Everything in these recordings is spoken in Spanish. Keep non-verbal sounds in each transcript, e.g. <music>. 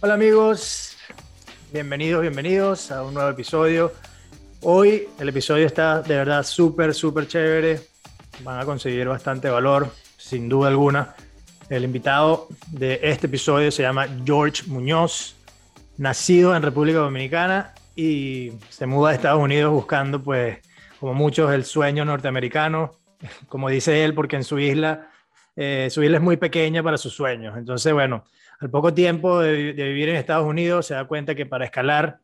Hola amigos, bienvenidos, bienvenidos a un nuevo episodio. Hoy el episodio está de verdad súper, súper chévere. Van a conseguir bastante valor, sin duda alguna. El invitado de este episodio se llama George Muñoz, nacido en República Dominicana y se muda a Estados Unidos buscando, pues, como muchos, el sueño norteamericano, como dice él, porque en su isla, eh, su isla es muy pequeña para sus sueños. Entonces, bueno, al poco tiempo de, vivir en Estados Unidos se da cuenta que para escalar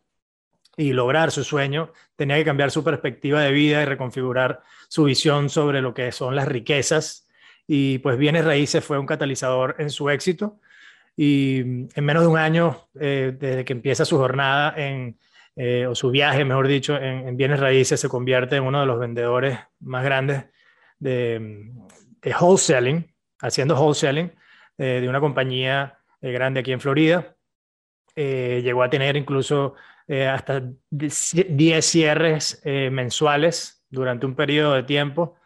y lograr su sueño tenía que cambiar su perspectiva de vida y reconfigurar su visión sobre lo que son las riquezas. Y pues Bienes Raíces fue un catalizador en su éxito. Y en menos de un año, eh, desde que empieza su jornada en, eh, o su viaje, mejor dicho, en, bienes raíces, se convierte en uno de los vendedores más grandes de, wholesaling, haciendo wholesaling eh, de una compañía grande aquí en Florida. Eh, llegó a tener incluso eh, hasta 10 cierres mensuales durante un periodo de tiempo,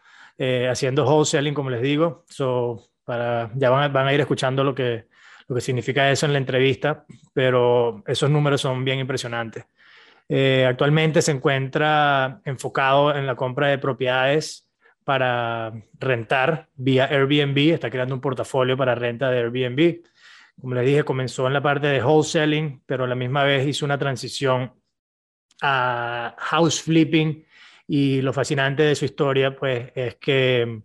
haciendo wholesaling, como les digo. Para, ya van a, ir escuchando lo que, lo que significa eso en la entrevista, pero esos números son bien impresionantes. actualmente se encuentra enfocado en la compra de propiedades para rentar vía Airbnb, está creando un portafolio para renta de Airbnb. Como les dije, comenzó en la parte de wholesaling, pero a la misma vez hizo una transición a house flipping y lo fascinante de su historia pues es que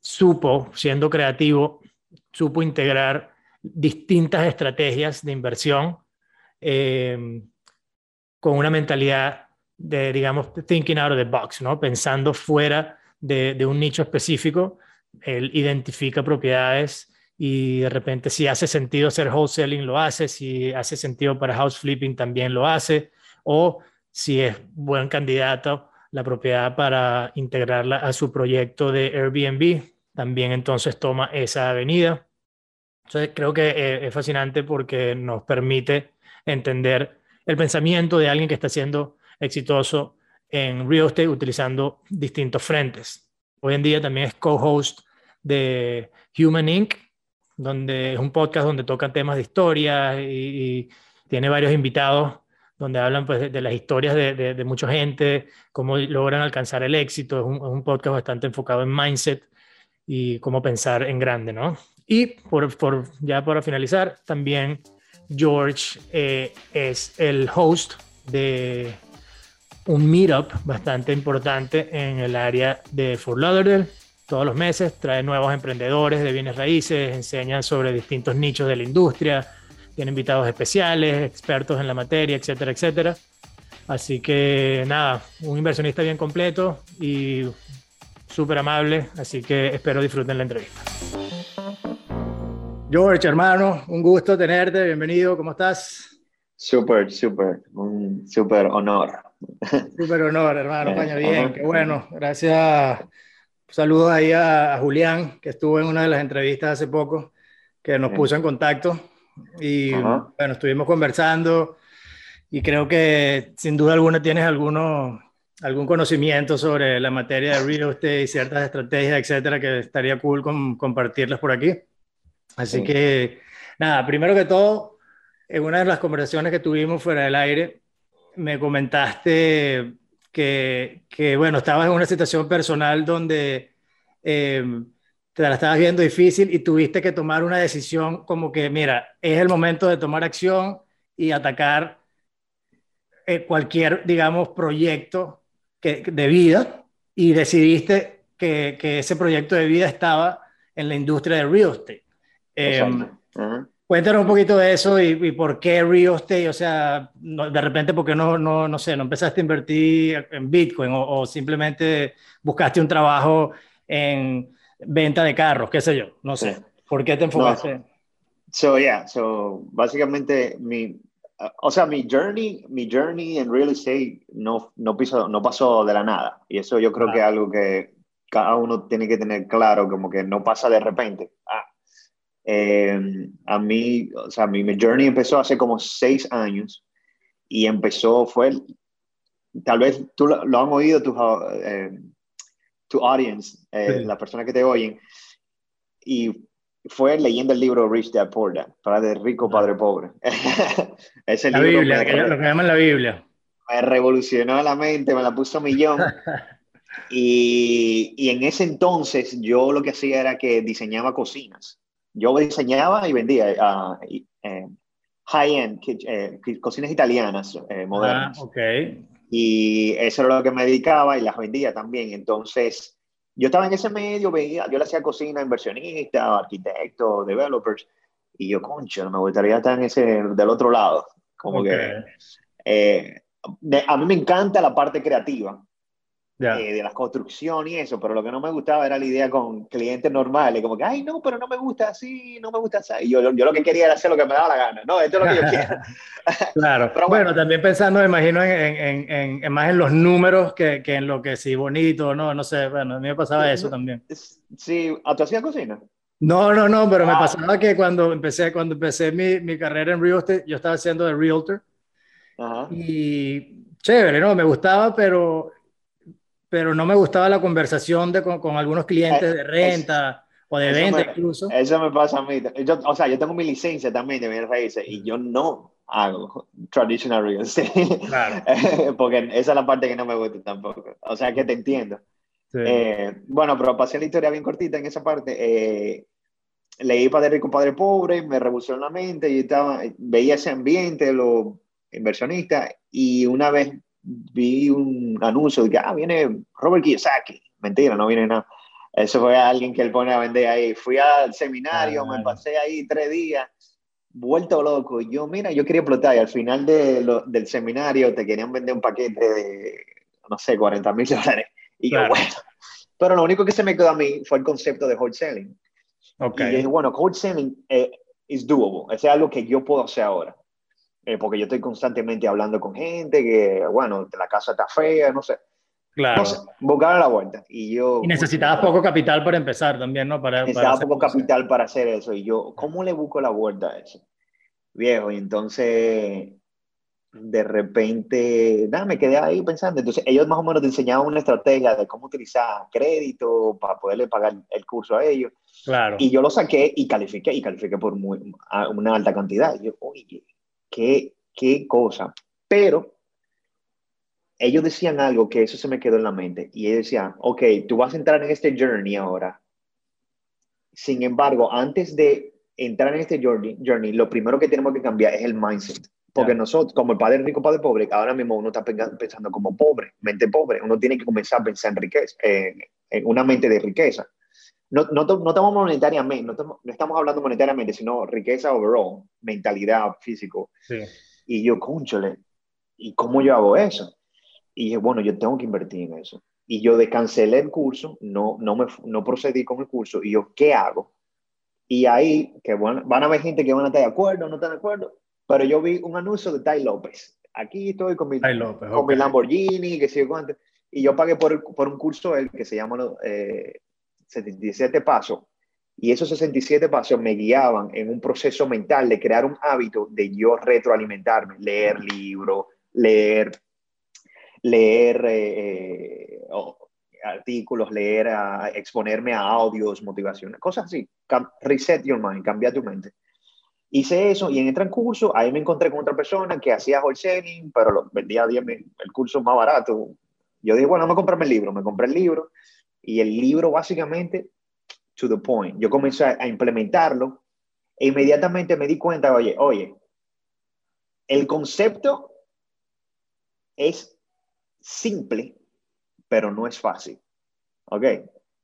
supo, siendo creativo, supo integrar distintas estrategias de inversión eh, con una mentalidad de, digamos, thinking out of the box, ¿no? Pensando fuera de, de un nicho específico, él identifica propiedades y de repente si hace sentido hacer wholesaling lo hace, si hace sentido para house flipping también lo hace, o si es buen candidato la propiedad para integrarla a su proyecto de Airbnb, también entonces toma esa avenida. Entonces creo que eh, es fascinante porque nos permite entender el pensamiento de alguien que está siendo exitoso en real estate utilizando distintos frentes. Hoy en día también es co-host de Human Inc., donde es un podcast donde tocan temas de historia y, tiene varios invitados donde hablan pues, de, las historias de, de, mucha gente, cómo logran alcanzar el éxito. Es un, podcast bastante enfocado en mindset y cómo pensar en grande, ¿no? Y por, por ya para finalizar, también George eh, es el host de un meetup bastante importante en el área de Fort Lauderdale, todos los meses, trae nuevos emprendedores de bienes raíces, enseñan sobre distintos nichos de la industria, tiene invitados especiales, expertos en la materia, etcétera, etcétera. Así que nada, un inversionista bien completo y súper amable, así que espero disfruten la entrevista. George, hermano, un gusto tenerte, bienvenido, ¿cómo estás? Súper, súper, un súper honor. Súper honor, hermano, paña bien, qué bueno, gracias Saludos ahí a, Julián, que estuvo en una de las entrevistas hace poco, que nos puso en contacto. Y bueno, estuvimos conversando y creo que sin duda alguna tienes alguno, algún conocimiento sobre la materia de real estate y ciertas estrategias, etcétera, que estaría cool con, compartirlas por aquí. Así que, nada, primero que todo, en una de las conversaciones que tuvimos fuera del aire, me comentaste que, bueno, estabas en una situación personal donde eh, te la estabas viendo difícil y tuviste que tomar una decisión como que, mira, es el momento de tomar acción y atacar eh, cualquier, digamos, proyecto que, de vida y decidiste que, que, ese proyecto de vida estaba en la industria de real estate. Eh, Cuéntanos un poquito de eso y, por qué real estate, o sea, de repente, ¿por qué no, no, no sé, no empezaste a invertir en Bitcoin o, simplemente buscaste un trabajo en venta de carros, qué sé yo, no sé. ¿Por qué te enfocaste? So, yeah, so básicamente mi, o sea, mi journey, mi journey en real estate no, no, piso, no pasó de la nada. Y eso yo creo que es algo que cada uno tiene que tener claro, como que no pasa de repente. Ah, eh, a mí, o sea, mi, journey empezó hace como seis años y empezó, fue, tal vez tú lo, han oído tu, eh, tu audience, eh, las personas que te oyen, y fue leyendo el libro Rich Dad Poor Dad, para de rico padre pobre. <laughs> Ese la Biblia, lo que llaman la Biblia. Me revolucionó la mente, me la puso millón. <laughs> y, y, en ese entonces yo lo que hacía era que diseñaba cocinas. Yo diseñaba y vendía uh, high-end eh, cocinas italianas modernas. Ah, okay. Y eso era lo que me dedicaba y las vendía también. Entonces, yo estaba en ese medio, veía, yo le hacía cocina a inversionistas, arquitectos, developers, y yo, concho, me gustaría estar en ese, del otro lado. Como que, eh, a mí me encanta la parte creativa, eh, de la construcción y eso, pero lo que no me gustaba era la idea con clientes normales, como que, ay, no, pero no me gusta así, no me gusta así. Y yo, yo lo que quería era hacer lo que me daba la gana, no, esto es lo que yo <laughs> quiero. claro, pero bueno, también pensando, me imagino, en, en, en, más en los números que, que, en lo que sí bonito, no, no sé, bueno, a mí me pasaba eso también. Sí, ¿a tú hacías cocina? No, no, no, pero me ah. pasaba que cuando empecé, cuando empecé mi, mi carrera en real estate, yo estaba haciendo de realtor. Ajá. Y chévere, ¿no? Me gustaba, pero pero no me gustaba la conversación de, con, con algunos clientes de renta o de venta incluso. Eso me pasa a mí. Yo, o sea, yo tengo mi licencia también de bienes raíces y yo no hago traditional real estate. Claro. <laughs> Porque esa es la parte que no me gusta tampoco. O sea, que te entiendo. Eh, bueno, pero pasé la historia bien cortita en esa parte. Eh, leí Padre Rico, Padre Pobre, me revolucionó la mente y estaba, veía ese ambiente, los inversionistas, y una vez vi un anuncio de que, ah, viene Robert Kiyosaki. Mentira, no viene nada. Eso fue alguien que él pone a vender ahí. Fui al seminario, me pasé ahí tres días, vuelto loco. Yo, mira, yo quería explotar y al final de del seminario te querían vender un paquete de, no sé, 40 mil dólares. Y yo, bueno. Pero lo único que se me quedó a mí fue el concepto de wholesaling. Okay. Y dije, bueno, wholesaling eh, es doable. es algo que yo puedo hacer ahora. Eh, porque yo estoy constantemente hablando con gente que, bueno, la casa está fea, no sé. Claro. buscar la vuelta. Y yo... Y necesitabas <laughs> poco capital para empezar también, ¿no? Para, necesitaba poco capital para hacer eso. Y yo, ¿cómo le busco la vuelta a eso? Viejo, y entonces de repente, nada, me quedé ahí pensando. Entonces, ellos más o menos te enseñaban una estrategia de cómo utilizar crédito para poderle pagar el curso a ellos. Claro. Y yo lo saqué y califiqué, y califiqué por muy, una alta cantidad. Y yo, oye, qué, qué cosa. Pero ellos decían algo que eso se me quedó en la mente. Y ellos decían, ok, tú vas a entrar en este journey ahora. Sin embargo, antes de entrar en este journey, journey lo primero que tenemos que cambiar es el mindset. Porque nosotros, como el padre rico, padre pobre, ahora mismo uno está pensando como pobre, mente pobre. Uno tiene que comenzar a pensar en riqueza, en una mente de riqueza no, no, no estamos monetariamente, no estamos, no estamos, hablando monetariamente, sino riqueza overall, mentalidad, físico. Y yo, conchole, ¿y cómo yo hago eso? Y dije, bueno, yo tengo que invertir en eso. Y yo cancelé el curso, no, no, me, no procedí con el curso, y yo, ¿qué hago? Y ahí, que van, van a ver gente que van a estar de acuerdo, no están de acuerdo, pero yo vi un anuncio de Tai López. Aquí estoy con mi, con mi Lamborghini, que sé yo cuánto. Y yo pagué por, por un curso él que se llama eh, 77 pasos, y esos 67 pasos me guiaban en un proceso mental de crear un hábito de yo retroalimentarme, leer libros, leer, leer eh, artículos, leer, exponerme a audios, motivaciones, cosas así. reset your mind, cambia tu mente. Hice eso y en el transcurso ahí me encontré con otra persona que hacía wholesaling, pero lo, vendía el curso más barato. Yo dije, bueno, me comprarme el libro, me compré el libro y el libro básicamente, to the point, yo comencé a, implementarlo e inmediatamente me di cuenta, oye, oye, el concepto es simple, pero no es fácil. ¿Ok?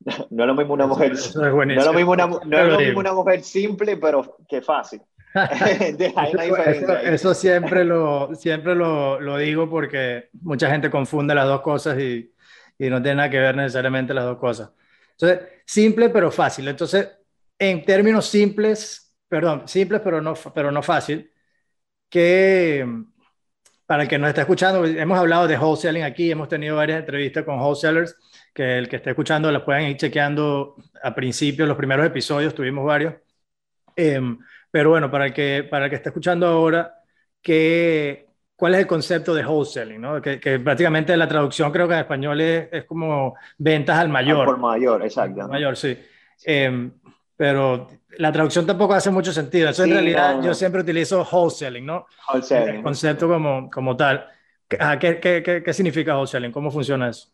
<laughs> No es lo mismo una mujer, no es lo mismo una, no es lo mismo una mujer simple, pero que fácil. <laughs> <laughs> eso, eso, siempre, lo, siempre lo, lo, digo porque mucha gente confunde las dos cosas y, y no tiene nada que ver necesariamente las dos cosas. Entonces, simple pero fácil. Entonces, en términos simples, perdón, simples pero no, pero no fácil, que para el que nos está escuchando, hemos hablado de wholesaling aquí, hemos tenido varias entrevistas con wholesalers, que el que esté escuchando las pueden ir chequeando a principio, los primeros episodios, tuvimos varios. Em, pero bueno, para el, que, para el que esté escuchando ahora, ¿qué, ¿cuál es el concepto de wholesaling? ¿no? Que, que, prácticamente la traducción creo que en español es, es como ventas al mayor. por mayor, exacto. Mayor, sí. Eh, pero la traducción tampoco hace mucho sentido. Eso en realidad yo siempre utilizo wholesaling, ¿no? Wholesaling. El concepto como, como tal. Ah, ¿Qué, qué, qué, qué significa wholesaling? ¿Cómo funciona eso?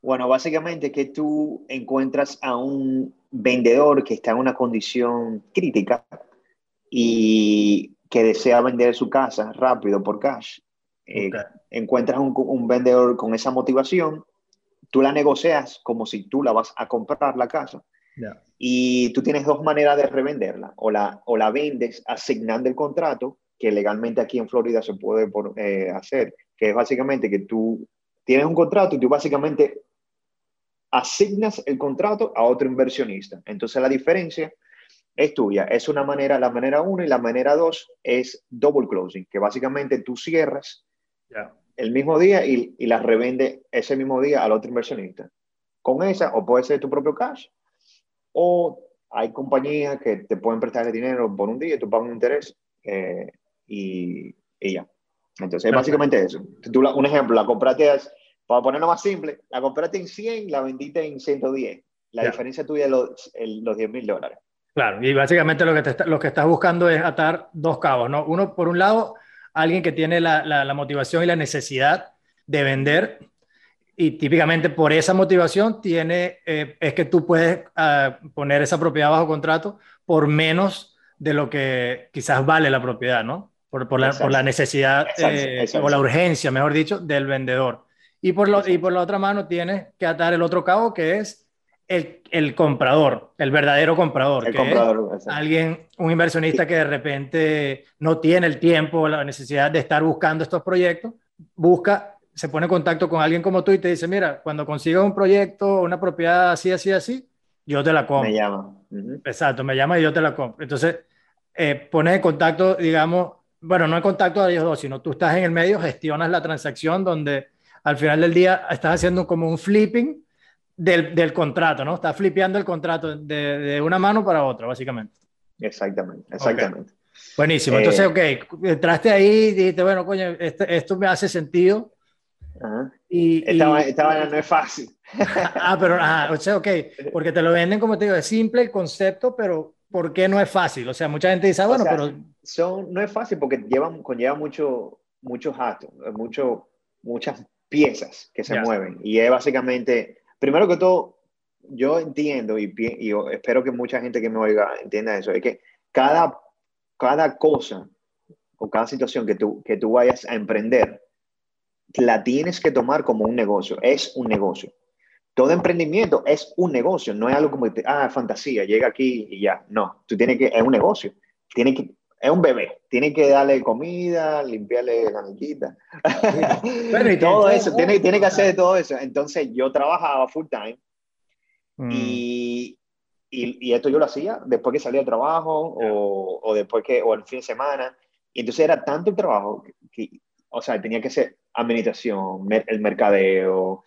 Bueno, básicamente que tú encuentras a un vendedor que está en una condición crítica y que desea vender su casa rápido por cash. Eh, encuentras un, un, vendedor con esa motivación, tú la negocias como si tú la vas a comprar la casa y tú tienes dos maneras de revenderla. O la, o la vendes asignando el contrato, que legalmente aquí en Florida se puede por, eh, hacer, que es básicamente que tú tienes un contrato y tú básicamente asignas el contrato a otro inversionista. Entonces la diferencia es tuya. Es una manera, la manera uno y la manera dos es double closing, que básicamente tú cierras el mismo día y, y la revende ese mismo día al otro inversionista. Con esa, o puede ser tu propio cash, o hay compañías que te pueden prestar el dinero por un día, tú pagas un interés eh, y, y, ya. Entonces, es básicamente eso. Tú, un ejemplo, la compraste, para ponerlo más simple, la compraste en 100, la vendiste en 110. La diferencia tuya es los, los 10 mil dólares. Claro, y básicamente lo que, te lo que estás buscando es atar dos cabos, ¿no? Uno, por un lado, alguien que tiene la, la, la motivación y la necesidad de vender y típicamente por esa motivación tiene, eh, es que tú puedes uh, poner esa propiedad bajo contrato por menos de lo que quizás vale la propiedad, ¿no? Por, por, la, por la, necesidad eh, o la urgencia, mejor dicho, del vendedor. Y por, lo, y por la otra mano tienes que atar el otro cabo que es el, el comprador, el verdadero comprador. El que comprador es alguien, un inversionista que de repente no tiene el tiempo o la necesidad de estar buscando estos proyectos, busca se pone en contacto con alguien como tú y te dice, mira, cuando consigas un proyecto, una propiedad así, así, así, yo te la compro. Me llama. Uh -huh. Exacto, me llama y yo te la compro. Entonces, eh, pones en contacto, digamos, bueno, no en contacto a ellos dos, sino tú estás en el medio, gestionas la transacción donde al final del día estás haciendo como un flipping del, del contrato, ¿no? Estás flipeando el contrato de, de, una mano para otra, básicamente. Exactamente, exactamente. Okay. Buenísimo. Entonces, eh, ok, entraste ahí y dijiste, bueno, coño, esto, esto me hace sentido Ajá. Y, esta, y, esta vaina no es fácil. <laughs> ah, pero, ajá, o sea, ok, porque te lo venden, como te digo, es simple el concepto, pero ¿por qué no es fácil? O sea, mucha gente dice, ah, bueno, o sea, pero... Son, no es fácil porque llevan, conlleva mucho, mucho jato, mucho, muchas piezas que se mueven. Y es básicamente, primero que todo, yo entiendo y, espero que mucha gente que me oiga entienda eso, es que cada, cada cosa o cada situación que tú, que tú vayas a emprender, la tienes que tomar como un negocio, es un negocio. Todo emprendimiento es un negocio, no es algo como, ah, fantasía, llega aquí y ya. No, tú tienes que, es un negocio, tiene que, es un bebé, tiene que darle comida, limpiarle la niquita. Bueno, y <laughs> todo eso, tiene, tiene que hacer todo eso. Entonces yo trabajaba full time mm. y, y, y, esto yo lo hacía después que salía del trabajo yeah. o, o, después que, o el fin de semana. Y entonces era tanto el trabajo que, que o sea, tenía que ser administración, el mercadeo,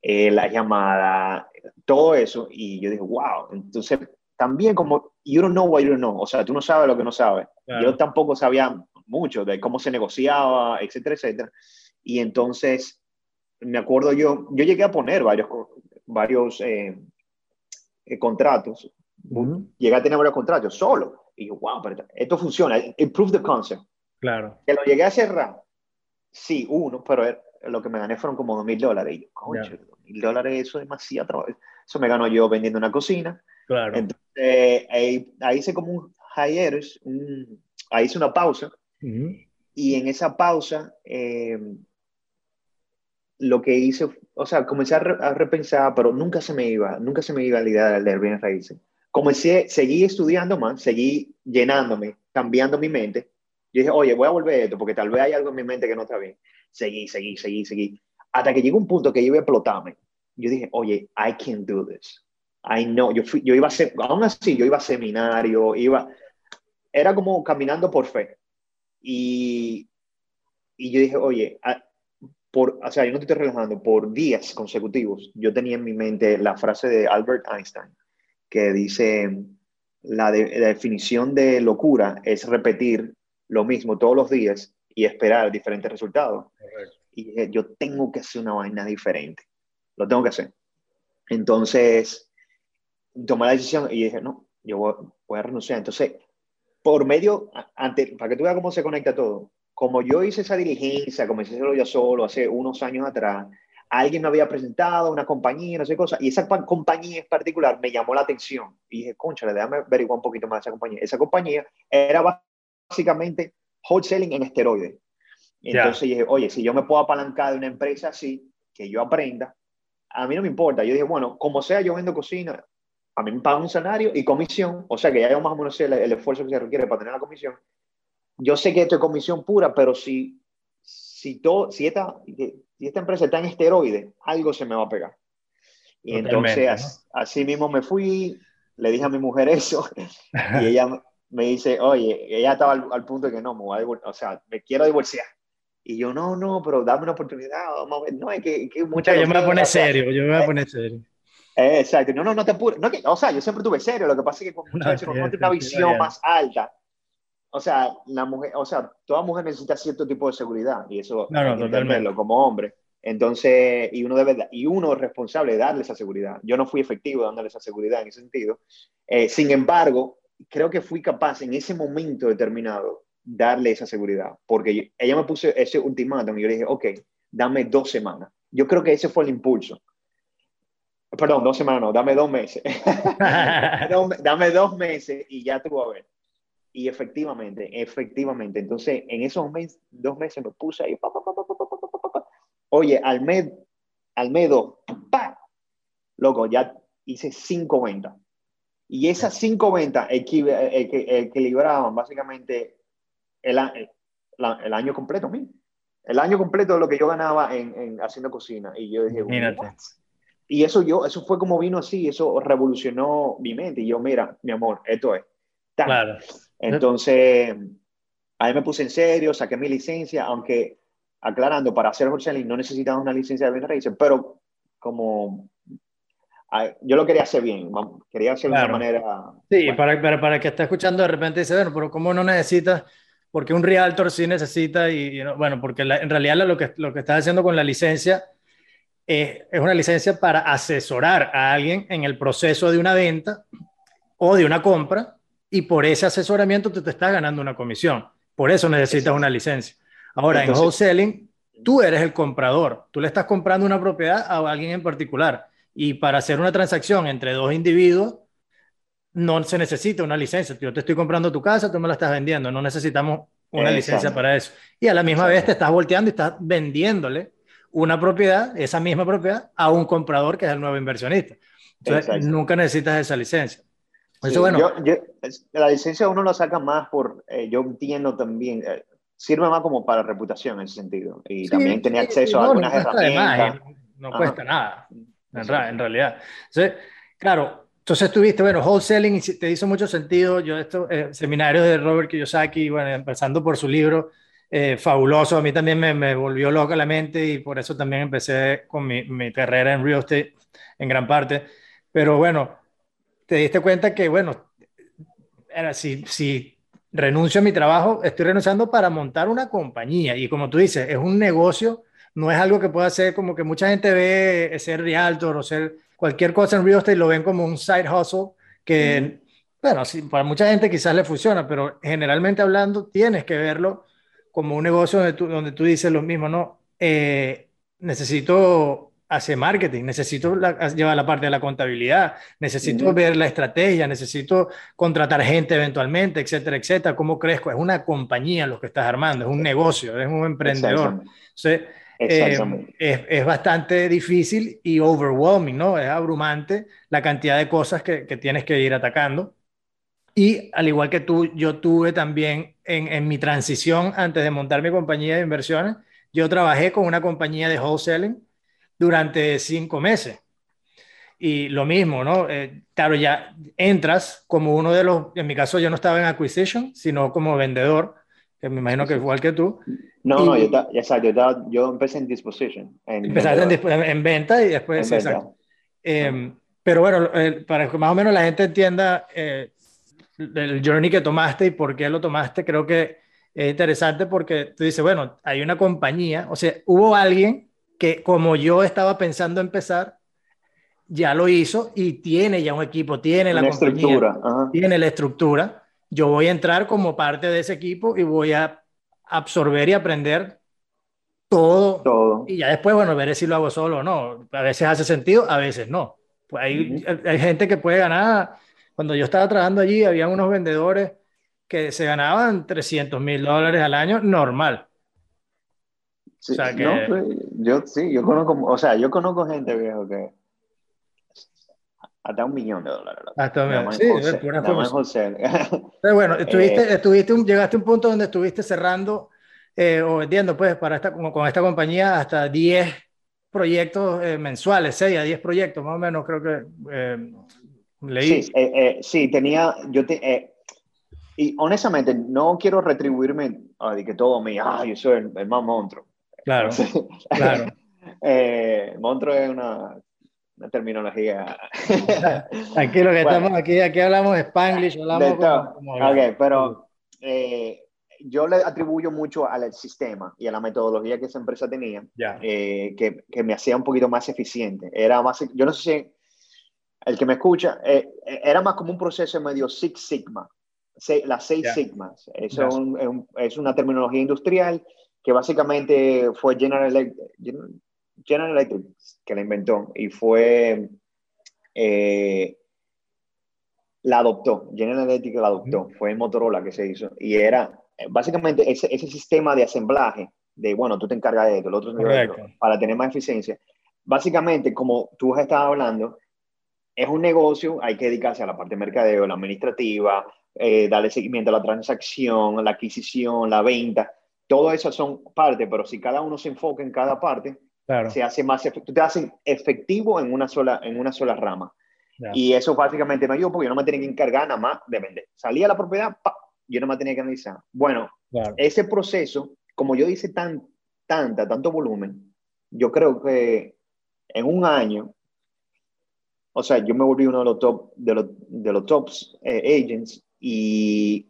eh, la llamada, todo eso. Y yo dije, wow. Entonces, también como, you don't know what you don't know. O sea, tú no sabes lo que no sabes. Claro. Yo tampoco sabía mucho de cómo se negociaba, etcétera, etcétera. Y entonces, me acuerdo yo, yo llegué a poner varios, varios eh, eh, contratos. Uh -huh. Llegué a tener varios contratos solo. Y yo, wow, pero esto funciona. Improve the concept. Claro. Que lo llegué a cerrar Sí, uno, pero lo que me gané fueron como dos mil dólares. Y yo, concho, dos mil dólares, eso es demasiado trabajo. Eso me ganó yo vendiendo una cocina. Claro. Entonces, ahí, ahí hice como un hiatus, un, ahí hice una pausa. Uh -huh. Y en esa pausa, eh, lo que hice, o sea, comencé a, re, a, repensar, pero nunca se me iba, nunca se me iba la idea de bienes raíces. Comencé, seguí estudiando más, seguí llenándome, cambiando mi mente yo dije, oye, voy a volver a esto porque tal vez hay algo en mi mente que no está bien. Seguí, seguí, seguí, seguí. Hasta que llegó un punto que yo iba a explotarme. Yo dije, oye, I can do this. I know. Yo, fui, yo iba a ser, aún así, yo iba a seminario, iba. era como caminando por fe. Y, y yo dije, oye, por, o sea, yo no te estoy relajando, por días consecutivos, yo tenía en mi mente la frase de Albert Einstein, que dice, la, definición de locura es repetir lo mismo todos los días y esperar diferentes resultados. Y dije, yo tengo que hacer una vaina diferente, lo tengo que hacer. Entonces, tomé la decisión y dije, no, yo voy, a renunciar. Entonces, por medio, ante, para que tú veas cómo se conecta todo, como yo hice esa diligencia, comencé a hacerlo yo solo hace unos años atrás, alguien me había presentado una compañía, no sé cosa, y esa compañía en particular me llamó la atención. Y dije, concha, déjame averiguar un poquito más de esa compañía. Esa compañía era básicamente wholesaling en esteroides. Entonces dije, oye, si yo me puedo apalancar de una empresa así, que yo aprenda, a mí no me importa. Yo dije, bueno, como sea, yo vendo cocina, a mí me pagan un salario y comisión, o sea que ya yo más o menos sé el, esfuerzo que se requiere para tener la comisión. Yo sé que esto es comisión pura, pero si, si, todo, si, esta, si esta empresa está en esteroides, algo se me va a pegar. Y entonces así mismo me fui, le dije a mi mujer eso, <laughs> y ella me dice, oye, ella estaba al, punto de que no, me voy a o sea, me quiero divorciar. Y yo, no, no, pero dame una oportunidad, vamos a ver. No, es que, que mucha Yo me voy a poner serio, yo me voy a poner serio. Exacto, no, no, no te apures. No, o sea, yo siempre tuve serio, lo que pasa es que con muchachos no, una visión más alta. O sea, la mujer, o sea, toda mujer necesita cierto tipo de seguridad y eso no, no, totalmente. como hombre. Entonces, y uno debe, y uno es responsable de darle esa seguridad. Yo no fui efectivo dándole esa seguridad en ese sentido. Eh, sin embargo, creo que fui capaz en ese momento determinado darle esa seguridad, porque ella me puso ese ultimátum y yo le dije, ok, dame dos semanas. Yo creo que ese fue el impulso. Perdón, dos semanas, no, dame dos meses. <laughs> dame dos meses y ya tú vas a ver. Y efectivamente, efectivamente. Entonces, en esos meses, dos meses me puse ahí. Oye, al mes, al mes dos, loco, ya hice cinco ventas. Y esas cinco ventas equilibraban básicamente el, el, año completo mío. El año completo de lo que yo ganaba en, en haciendo cocina. Y yo dije, Y eso, yo, eso fue como vino así, eso revolucionó mi mente. Y yo, mira, mi amor, esto es. Claro. Entonces, ahí me puse en serio, saqué mi licencia, aunque aclarando, para hacer wholesaling no necesitaba una licencia de bienes raíces, pero como yo lo quería hacer bien, quería hacerlo de una manera... Sí, para, para, para, que esté escuchando de repente dice, bueno, pero ¿cómo no necesitas? Porque un realtor sí necesita, y, bueno, porque en realidad lo que, lo que estás haciendo con la licencia es, es una licencia para asesorar a alguien en el proceso de una venta o de una compra, y por ese asesoramiento tú te estás ganando una comisión. Por eso necesitas una licencia. Ahora, en wholesaling, tú eres el comprador, tú le estás comprando una propiedad a alguien en particular y para hacer una transacción entre dos individuos, no se necesita una licencia. Yo te estoy comprando tu casa, tú me la estás vendiendo. No necesitamos una licencia para eso. Y a la misma vez te estás volteando y estás vendiéndole una propiedad, esa misma propiedad, a un comprador que es el nuevo inversionista. Entonces, nunca necesitas esa licencia. Eso, bueno, la licencia uno la saca más por, eh, yo entiendo también, eh, sirve más como para reputación en ese sentido. Y también tener acceso a algunas herramientas. Eh, no cuesta nada en, realidad. Entonces, claro, entonces estuviste, bueno, wholesaling te hizo mucho sentido. Yo, estos eh, seminarios de Robert Kiyosaki, bueno, empezando por su libro, eh, fabuloso, a mí también me, me, volvió loca la mente y por eso también empecé con mi, mi, carrera en real estate en gran parte. Pero bueno, te diste cuenta que, bueno, era, si, si renuncio a mi trabajo, estoy renunciando para montar una compañía. Y como tú dices, es un negocio no es algo que pueda ser como que mucha gente ve ser realtor o ser cualquier cosa en real estate lo ven como un side hustle que, bueno, sí, para mucha gente quizás le funciona, pero generalmente hablando tienes que verlo como un negocio donde tú, donde tú dices lo mismo, ¿no? Eh, necesito hacer marketing, necesito llevar la parte de la contabilidad, necesito ver la estrategia, necesito contratar gente eventualmente, etcétera, etcétera. ¿Cómo crezco? Es una compañía lo que estás armando, es un negocio, es un emprendedor. Entonces, eh, es, es, bastante difícil y overwhelming, ¿no? Es abrumante la cantidad de cosas que, que, tienes que ir atacando. Y al igual que tú, yo tuve también en, en, mi transición antes de montar mi compañía de inversiones, yo trabajé con una compañía de wholesaling durante cinco meses. y lo mismo, ¿no? Eh, claro, ya entras como uno de los, en mi caso yo no estaba en acquisition, sino como vendedor, que me imagino que igual que tú. No, no, yo, yo, yo, empecé en disposition. En empezaste en, venta y después, exacto. Em, pero bueno, para que más o menos la gente entienda eh, el journey que tomaste y por qué lo tomaste, creo que es interesante porque tú dices, bueno, hay una compañía, o sea, hubo alguien que como yo estaba pensando empezar, ya lo hizo y tiene ya un equipo, tiene la compañía, tiene la estructura. Yo voy a entrar como parte de ese equipo y voy a absorber y aprender todo. todo. Y ya después, bueno, veré si lo hago solo o no. A veces hace sentido, a veces no. Pues hay, hay gente que puede ganar. Cuando yo estaba trabajando allí, había unos vendedores que se ganaban 300 mil dólares al año normal. Sí, o sea que... Pues, yo sí, yo conozco, o sea, yo conozco gente viejo que hasta un millón de dólares. Hasta un millón. Sí, Pero bueno, estuviste, <laughs> eh, estuviste llegaste a un punto donde estuviste cerrando eh, o vendiendo, pues, para esta, con, esta compañía hasta 10 proyectos eh, mensuales, 6 a 10 proyectos, más o menos, creo que leí. Sí, sí, tenía, yo te, y honestamente, no quiero retribuirme a de que todo me, ah, yo soy el, más monstruo. Claro, <laughs> claro. <laughs> eh, monstruo es una, una terminología. <laughs> aquí lo que estamos, aquí, aquí hablamos Spanglish, hablamos como, Ok, pero eh, yo le atribuyo mucho al sistema y a la metodología que esa empresa tenía, eh, que, que, me hacía un poquito más eficiente. Era más, yo no sé si el que me escucha, eh, era más como un proceso medio Six Sigma las seis sigmas. Eso es, una terminología industrial que básicamente fue General Electric, General Electric que la inventó y fue... Eh, la adoptó, General Electric la adoptó, fue Motorola que se hizo, y era básicamente ese, ese sistema de asemblaje, de bueno, tú te encargas de esto, el otro para tener más eficiencia. Básicamente, como tú has estado hablando, es un negocio, hay que dedicarse a la parte de mercadeo, la administrativa, eh, darle seguimiento a la transacción, la adquisición, la venta, todo eso son partes, pero si cada uno se enfoca en cada parte, se hace más, tú te haces efectivo en una sola, en una sola rama. Y eso básicamente me ayudó porque yo no me tenía que encargar nada más de vender. Salía la propiedad, yo no me tenía que analizar. Bueno, ese proceso, como yo hice tan, tanta, tanto volumen, yo creo que en un año, o sea, yo me volví uno de los top, de los, de los tops eh, agents y,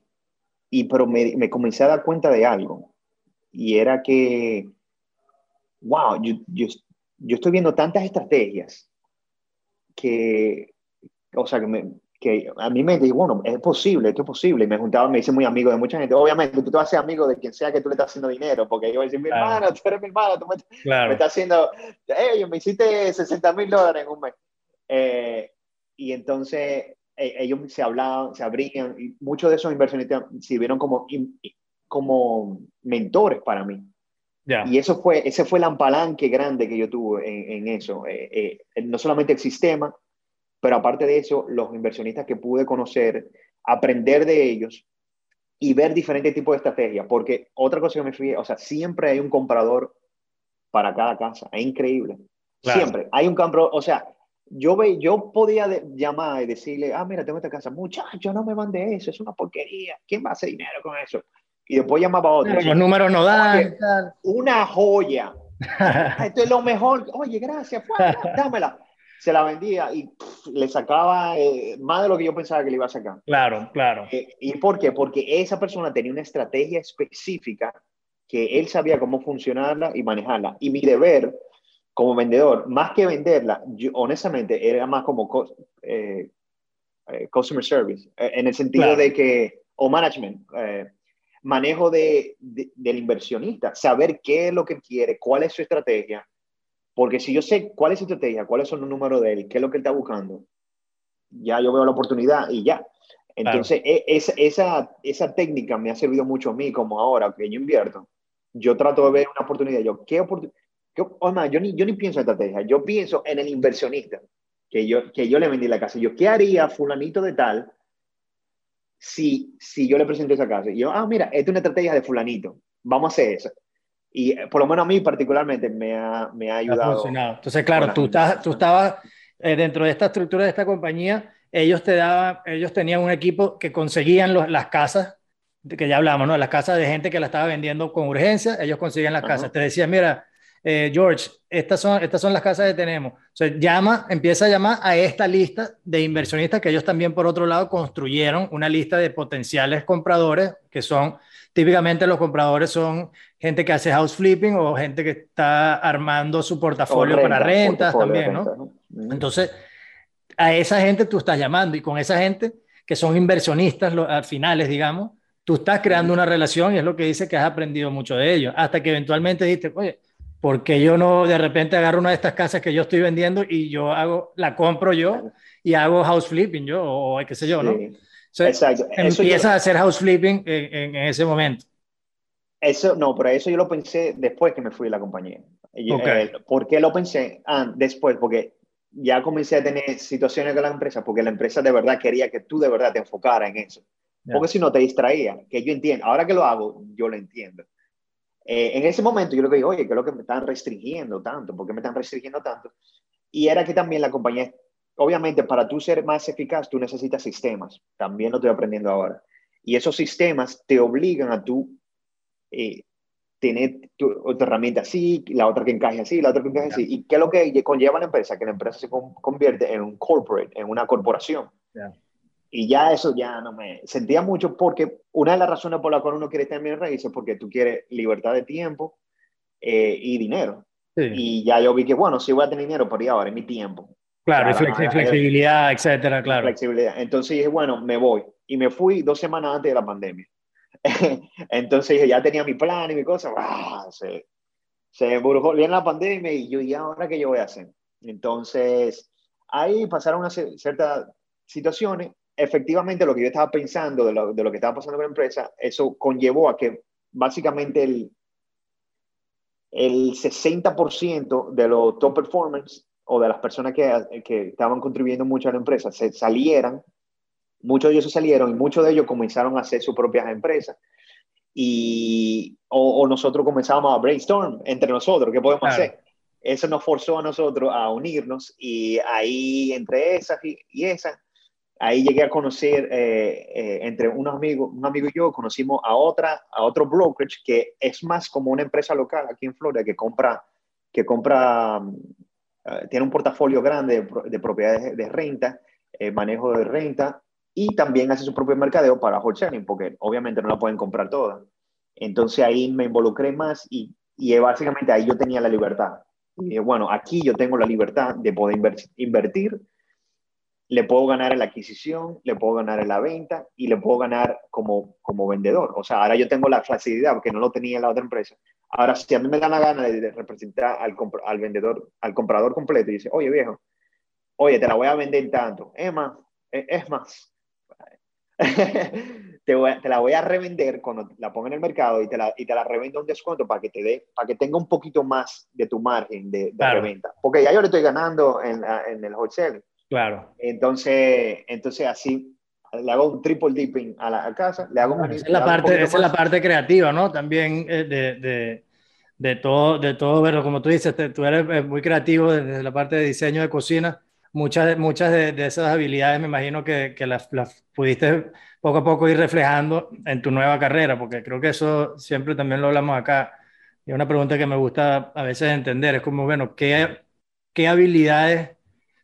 y pero me, me, comencé a dar cuenta de algo. Y era que, wow, yo, yo, yo estoy viendo tantas estrategias que, o sea, que, me, que a mí me digo, bueno, es posible, esto es posible. Y me juntaba, me hice muy amigo de mucha gente. Obviamente, tú te vas a ser amigo de quien sea que tú le estás haciendo dinero, porque yo voy a decir, mi hermano, tú eres mi hermano, tú me, me estás haciendo, hey, me hiciste 60 mil dólares en un mes. Eh, y entonces eh, ellos se hablaban, se abrían, y muchos de esos inversionistas sirvieron como, como mentores para mí. Y eso fue, ese fue el ampalanque grande que yo tuve en, eso. Eh, eh, no solamente el sistema, pero aparte de eso, los inversionistas que pude conocer, aprender de ellos y ver diferentes tipos de estrategias. Porque otra cosa que me fui, o sea, siempre hay un comprador para cada casa. Es increíble. Siempre hay un comprador, o sea, yo, ve, yo podía llamar y decirle, ah, mira, tengo esta casa, muchacho, no me mande eso, es una porquería, ¿quién va a hacer dinero con eso? Y después llamaba a otro. los números no dan. una joya. <laughs> Esto es lo mejor. Oye, gracias, dámela. Se la vendía y le sacaba eh, más de lo que yo pensaba que le iba a sacar. Claro, claro. Eh, ¿Y por qué? Porque esa persona tenía una estrategia específica que él sabía cómo funcionarla y manejarla. Y mi deber como vendedor, más que venderla, yo, honestamente era más como eh, eh, customer service, eh, en el sentido de que, o management, manejo de, del inversionista, saber qué es lo que quiere, cuál es su estrategia, porque si yo sé cuál es su estrategia, cuáles son los números de él, qué es lo que él está buscando, ya yo veo la oportunidad y ya. Entonces, e, esa, esa técnica me ha servido mucho a mí, como ahora que yo invierto. Yo trato de ver una oportunidad. Yo, ¿qué oportunidad? Yo, ni, yo ni pienso en estrategia, yo pienso en el inversionista que yo, que yo le vendí la casa. Yo, ¿qué haría fulanito de tal si, si yo le presenté esa casa? Y yo, ah, mira, esta es una estrategia de fulanito, vamos a hacer eso. Y eh, por lo menos a mí particularmente me ha, me ha ayudado. Entonces, claro, tú, estás, tú estabas eh, dentro de esta estructura de esta compañía, ellos, te daban, ellos tenían un equipo que conseguían las casas, que ya hablamos, ¿no? Las casas de gente que la estaba vendiendo con urgencia, ellos conseguían las casas. Te decían, mira, eh, George, estas son, estas son las casas que tenemos. O sea, llama, empieza a llamar a esta lista de inversionistas que ellos también, por otro lado, construyeron una lista de potenciales compradores, que son, típicamente los compradores son gente que hace house flipping o gente que está armando su portafolio para rentas también, ¿no? Entonces, a esa gente tú estás llamando y con esa gente que son inversionistas al finales, digamos, tú estás creando una relación y es lo que dice que has aprendido mucho de ellos, hasta que eventualmente dices, oye, porque yo no de repente agarro una de estas casas que yo estoy vendiendo y yo hago, la compro yo y hago house flipping yo o, qué sé yo, ¿no? Exacto. Empiezas a hacer house flipping en, ese momento. Eso, no, pero eso yo lo pensé después que me fui de la compañía. Eh, ¿Por qué lo pensé? Ah, después, porque ya comencé a tener situaciones con la empresa, porque la empresa de verdad quería que tú de verdad te enfocaras en eso. Porque si no te distraía, que yo entiendo. Ahora que lo hago, yo lo entiendo. Eh, en ese momento yo le dije, oye, ¿qué es lo que me están restringiendo tanto? ¿Por qué me están restringiendo tanto? Y era que también la compañía, obviamente para tú ser más eficaz, tú necesitas sistemas. También lo estoy aprendiendo ahora. Y esos sistemas te obligan a tú eh, tener tu, otra herramienta así, la otra que encaje así, la otra que encaje así. ¿Y qué es lo que conlleva la empresa? Que la empresa se convierte en un corporate, en una corporación. Y ya eso ya no me sentía mucho porque una de las razones por las cuales uno quiere tener raíces es porque tú quieres libertad de tiempo eh, y dinero. Y ya yo vi que, bueno, sí voy a tener dinero, pero ya ahora es mi tiempo. Claro, y flexibilidad, etcétera, claro. Flexibilidad. Entonces dije, bueno, me voy. Y me fui dos semanas antes de la pandemia. <laughs> Entonces dije, ya tenía mi plan y mi cosa. ¡ah! Se, se embrujó bien la pandemia y yo, ¿y ahora qué yo voy a hacer? Entonces, ahí pasaron unas ciertas situaciones efectivamente lo que yo estaba pensando de lo, de lo que estaba pasando con la empresa, eso conllevó a que básicamente el, el 60% de los top performance o de las personas que, que, estaban contribuyendo mucho a la empresa se salieran, muchos de ellos se salieron y muchos de ellos comenzaron a hacer sus propias empresas. Y, o, nosotros comenzamos a brainstorm entre nosotros, ¿qué podemos hacer? Eso nos forzó a nosotros a unirnos y ahí entre esas y, y esas ahí llegué a conocer, eh, eh, entre unos amigos, un amigo y yo, conocimos a, otra, a otro brokerage que es más como una empresa local aquí en Florida que compra, que compra, mm, eh, tiene un portafolio grande de, propiedades de renta, manejo de renta y también hace su propio mercadeo para wholesaling, porque obviamente no la pueden comprar todas. Entonces ahí me involucré más y, y básicamente ahí yo tenía la libertad. Y bueno, aquí yo tengo la libertad de poder invertir le puedo ganar en la adquisición, le puedo ganar en la venta y le puedo ganar como, como vendedor. O sea, ahora yo tengo la facilidad porque no lo tenía en la otra empresa. Ahora, si a mí me da la gana de, representar al, al, vendedor, al comprador completo y dice, oye viejo, oye, te la voy a vender tanto, es más, es más, <laughs> te, te, la voy a revender cuando la ponga en el mercado y te la, y te la revendo un descuento para que te dé, para que tenga un poquito más de tu margen de, de reventa. Porque ya yo le estoy ganando en, en el wholesale. Claro. Entonces, entonces así le hago un triple dipping a la casa, le hago esa es la parte, es la parte creativa, ¿no? También eh, de, de, de, todo, de todo verlo, como tú dices, tú eres eh, muy creativo desde la parte de diseño de cocina. Muchas, muchas de, de esas habilidades me imagino que, que las, las, pudiste poco a poco ir reflejando en tu nueva carrera, porque creo que eso siempre también lo hablamos acá. Y una pregunta que me gusta a veces entender, es como, bueno, ¿qué, qué habilidades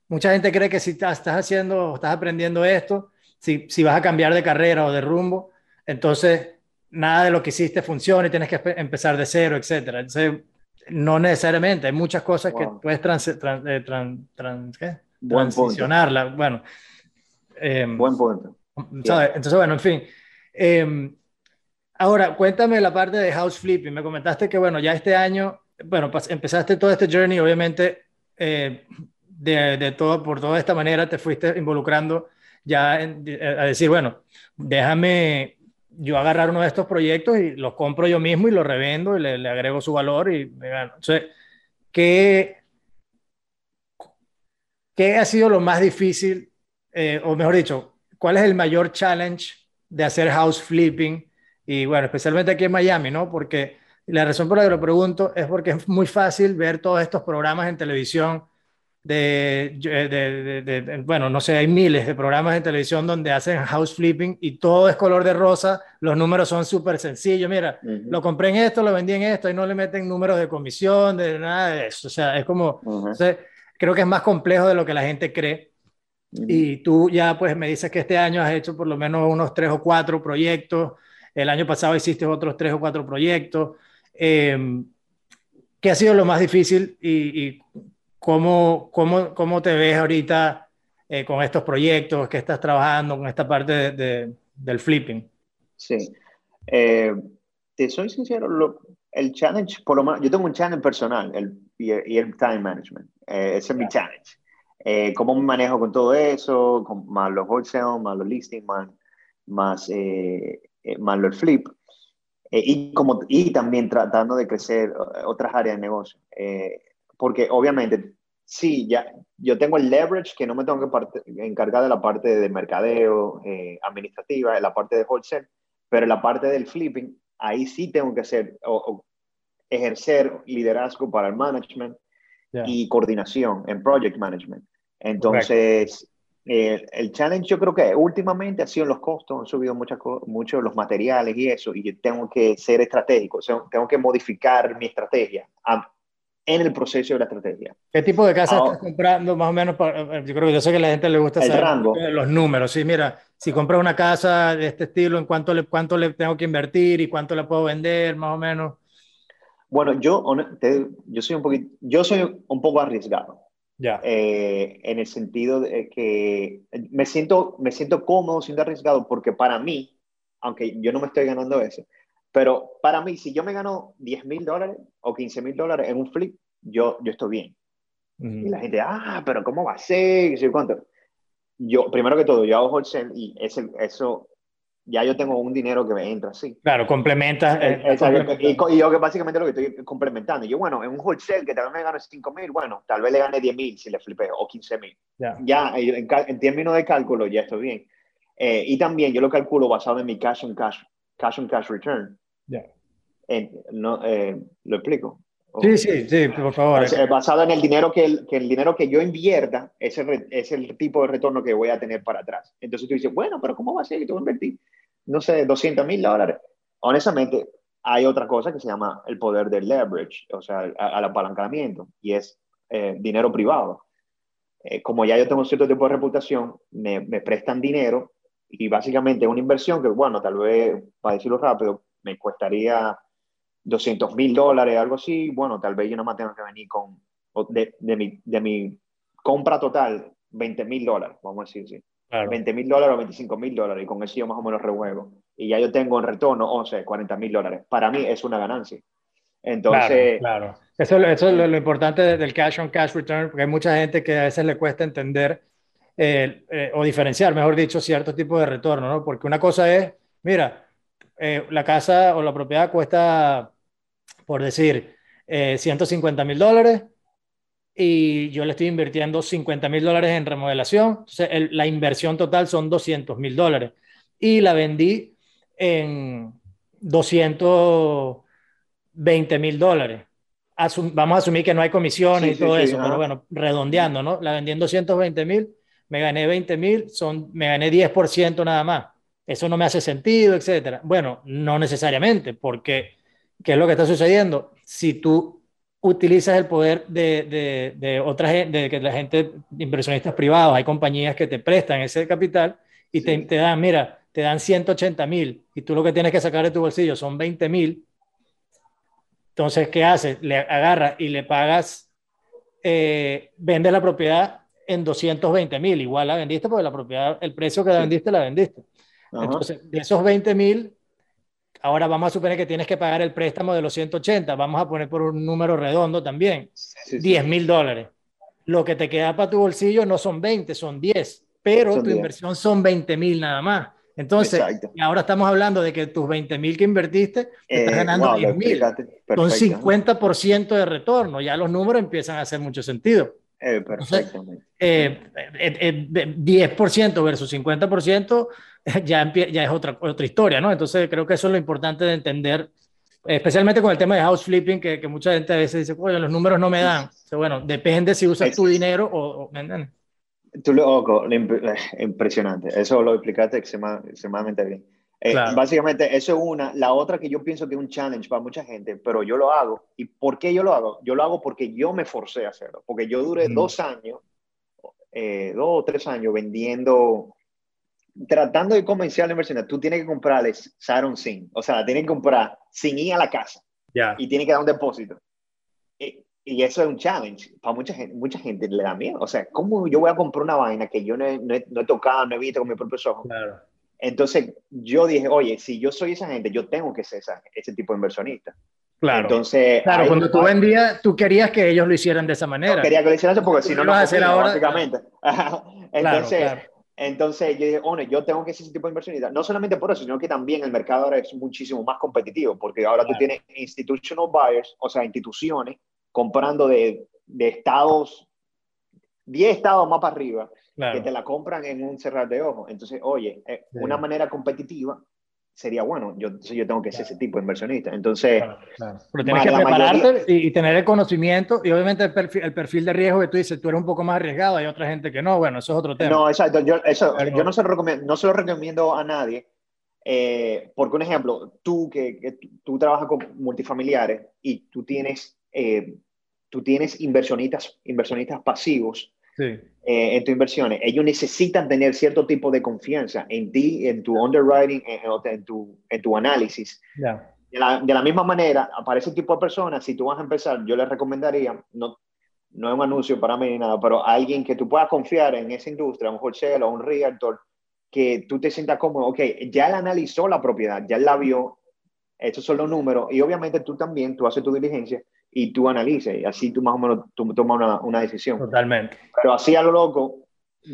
Mucha gente cree que si estás haciendo, estás aprendiendo esto, si, si vas a cambiar de carrera o de rumbo, entonces nada de lo que hiciste funciona y tienes que empezar de cero, etcétera. Entonces, no necesariamente, hay muchas cosas que puedes trans, eh, transicionarla. Bueno, em, buen punto. Entonces, bueno, en fin. Em, ahora, cuéntame la parte de house flipping. Me comentaste que, bueno, ya este año, bueno, empezaste todo este journey, obviamente, eh, de, todo, por toda esta manera te fuiste involucrando ya a decir, bueno, déjame yo agarrar uno de estos proyectos y los compro yo mismo y los revendo y le, agrego su valor y me gano. ¿qué, ¿qué ha sido lo más difícil, eh, o mejor dicho, cuál es el mayor challenge de hacer house flipping? Y bueno, especialmente aquí en Miami, ¿no? Porque la razón por la que lo pregunto es porque es muy fácil ver todos estos programas en televisión de, de, bueno, no sé, hay miles de programas de televisión donde hacen house flipping y todo es color de rosa, los números son súper sencillos, mira, lo compré en esto, lo vendí en esto y no le meten números de comisión, de nada de eso, o sea, es como, creo que es más complejo de lo que la gente cree. Y tú ya pues me dices que este año has hecho por lo menos unos tres o cuatro proyectos, el año pasado hiciste otros tres o cuatro proyectos. Eh, ¿Qué ha sido lo más difícil y, y ¿Cómo, cómo, cómo te ves ahorita eh, con estos proyectos que estás trabajando, con esta parte de, del flipping? Sí. Eh, te soy sincero, lo, el challenge, por lo menos, yo tengo un challenge personal el, y, el, time management. Eh, ese es mi challenge. ¿Cómo me manejo con todo eso? Con, más los wholesale, más los listing, más, más, más el flip. y, como, y también tratando de crecer otras áreas de negocio porque obviamente, sí, ya, yo tengo el leverage que no me tengo que encargar de la parte de mercadeo, eh, administrativa, la parte de wholesale, pero la parte del flipping, ahí sí tengo que hacer o, ejercer liderazgo para el management y coordinación en project management. Entonces, eh, el challenge yo creo que últimamente ha sido los costos, han subido muchas muchos los materiales y eso, y yo tengo que ser estratégico, tengo que modificar mi estrategia en el proceso de la estrategia. ¿Qué tipo de casa estás comprando más o menos? yo creo que yo sé que a la gente le gusta saber los números. Sí, mira, si compras una casa de este estilo, ¿en cuánto le, cuánto le tengo que invertir y cuánto le puedo vender más o menos? Bueno, yo, yo, soy, un poquito, yo soy un poco arriesgado. Ya. Eh, en el sentido de que me siento, me siento cómodo siendo arriesgado porque para mí, aunque yo no me estoy ganando eso, pero para mí, si yo me gano 10 mil dólares o 15 mil dólares en un flip, yo, yo estoy bien. Y la gente, ah, pero ¿cómo va a ser? ¿Sí cuánto? Yo, primero que todo, yo hago wholesale y ese, eso, ya yo tengo un dinero que me entra así. Claro, complementas. Eh, y, yo que básicamente lo que estoy complementando. Yo, bueno, en un wholesale que tal vez me gane 5 mil, bueno, tal vez le gane 10 mil si le flipeo, o 15 mil. Ya, en, en, términos de cálculo, ya estoy bien. Eh, y también yo lo calculo basado en mi cash on cash cash on cash return. Ya. no, eh, ¿Lo explico? Sí, sí, sí, por favor. Basado en el dinero que el, que el dinero que yo invierta es el, es el tipo de retorno que voy a tener para atrás. Entonces tú dices, bueno, pero ¿cómo va a ser que a invertir? No sé, 200 mil dólares. Honestamente, hay otra cosa que se llama el poder del leverage, o sea, al apalancamiento, y es eh, dinero privado. Eh, como ya yo tengo cierto tipo de reputación, me, me prestan dinero y básicamente una inversión que, bueno, tal vez, para decirlo rápido, me costaría 200 mil dólares, algo así, bueno, tal vez yo no más tengo que venir con, de, de, mi, de mi compra total, 20 mil dólares, vamos a decir, sí. 20 mil dólares o 25 mil dólares, y con eso yo más o menos rehuevo. Y ya yo tengo en retorno 11, 40 mil dólares. Para mí es una ganancia. Entonces. Claro, Eso, eso, es lo, importante del cash on cash return, porque hay mucha gente que a veces le cuesta entender eh, eh, o diferenciar, mejor dicho, cierto tipo de retorno, ¿no? Porque una cosa es, mira, eh, la casa o la propiedad cuesta, por decir, 150 mil dólares y yo le estoy invirtiendo 50 mil dólares en remodelación, entonces la inversión total son 200 mil dólares y la vendí en 220 mil dólares. vamos a asumir que no hay comisiones y todo eso, pero bueno, redondeando, ¿no? La vendí en 220 mil me gané 20 mil, son, me gané 10% nada más. Eso no me hace sentido, etcétera. Bueno, no necesariamente, porque ¿qué es lo que está sucediendo? Si tú utilizas el poder de, de, de otra gente, de que la gente, inversionistas privados, hay compañías que te prestan ese capital y te, te, dan, mira, te dan 180 mil y tú lo que tienes que sacar de tu bolsillo son 20 mil. Entonces, ¿qué haces? Le agarras y le pagas, eh, vendes la propiedad en 220 mil. Igual la vendiste porque la propiedad, el precio que la vendiste, la vendiste. Entonces, de esos 20 mil, ahora vamos a suponer que tienes que pagar el préstamo de los 180. Vamos a poner por un número redondo también. 10 mil dólares. Lo que te queda para tu bolsillo no son 20, son 10. Pero tu inversión son 20 mil nada más. Entonces, ahora estamos hablando de que tus 20 mil que invertiste, estás eh, ganando 10 mil. Son 50% de retorno. Ya los números empiezan a hacer mucho sentido. Eh, perfectamente. Eh, 10% eh, versus 50% <laughs> ya, ya es otra, otra historia, ¿no? Entonces creo que eso es lo importante de entender especialmente con el tema de house flipping, que, que mucha gente a veces dice, oye, los números no me dan. bueno, depende si usas tu dinero o... Tú lo, <laughs> impresionante. Eso lo explicaste extremadamente bien. Eh, básicamente, eso es una. La otra que yo pienso que es un challenge para mucha gente, pero yo lo hago. ¿Y por qué yo lo hago? Yo lo hago porque yo me forcé a hacerlo. Porque yo duré dos años, eh, dos o tres años vendiendo, tratando de convencer a la inversión. Tú tienes que comprarles Saron sin. O sea, tienes que comprar sin ir a la casa. Y tienes que dar un depósito. Y, y, eso es un challenge. Para mucha gente, mucha gente le da miedo. O sea, ¿cómo yo voy a comprar una vaina que yo no he, no he, tocado, no he visto con mis propios ojos? Claro entonces yo dije, oye, si yo soy esa gente, yo tengo que ser ese tipo de inversionista. Claro. Entonces, claro, cuando tú vendías, tú querías que ellos lo hicieran de esa manera. quería que lo hicieran eso porque si no, no, hacer ahora, básicamente. <laughs> entonces, entonces yo dije, oye, yo tengo que ser ese tipo de inversionista. No solamente por eso, sino que también el mercado ahora es muchísimo más competitivo, porque ahora tú tienes institutional buyers, o sea, instituciones comprando de, de estados, 10 estados más para arriba, que te la compran en un cerrar de ojos. Entonces, oye, eh, una manera competitiva sería bueno. Yo, yo tengo que ser ese tipo de inversionista. Entonces, pero tienes que prepararte y, tener el conocimiento y obviamente el perfil, el perfil, de riesgo que tú dices, tú eres un poco más arriesgado, hay otra gente que no. Bueno, eso es otro tema. No, exacto. Yo, eso, yo no, se lo recomiendo, no se lo recomiendo a nadie. Eh, porque, un ejemplo, tú que, tú, trabajas con multifamiliares y tú tienes, eh, tú tienes inversionistas, inversionistas pasivos eh, en tus inversiones, ellos necesitan tener cierto tipo de confianza en ti, en tu underwriting, en, tu, en tu análisis. De, la, misma manera, para ese tipo de personas, si tú vas a empezar, yo les recomendaría, no, no es un anuncio para mí ni nada, pero alguien que tú puedas confiar en esa industria, un wholesale o un realtor, que tú te sientas cómodo, ok, ya él analizó la propiedad, ya él la vio, estos son los números, y obviamente tú también, tú haces tu diligencia, y tú analices, y así tú más o menos tú tomas una, una, decisión. Totalmente. Pero así a lo loco,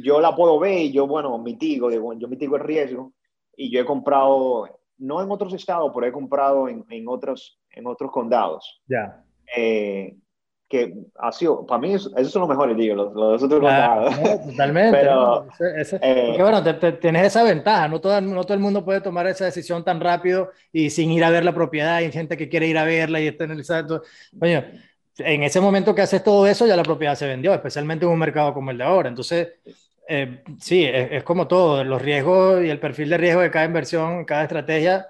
yo la puedo ver y yo, bueno, mitigo, digo, yo mitigo el riesgo y yo he comprado, no en otros estados, pero he comprado en, en otros, en otros condados. Ya. Eh, que ha sido, para mí, esos son los mejores, digo, los, los otros totalmente. Pero, eh, porque bueno, tienes esa ventaja, no todo, no todo el mundo puede tomar esa decisión tan rápido y sin ir a ver la propiedad, hay gente que quiere ir a verla y está en el Coño, en ese momento que haces todo eso, ya la propiedad se vendió, especialmente en un mercado como el de ahora. Entonces, eh, sí, es, es, como todo, los riesgos y el perfil de riesgo de cada inversión, cada estrategia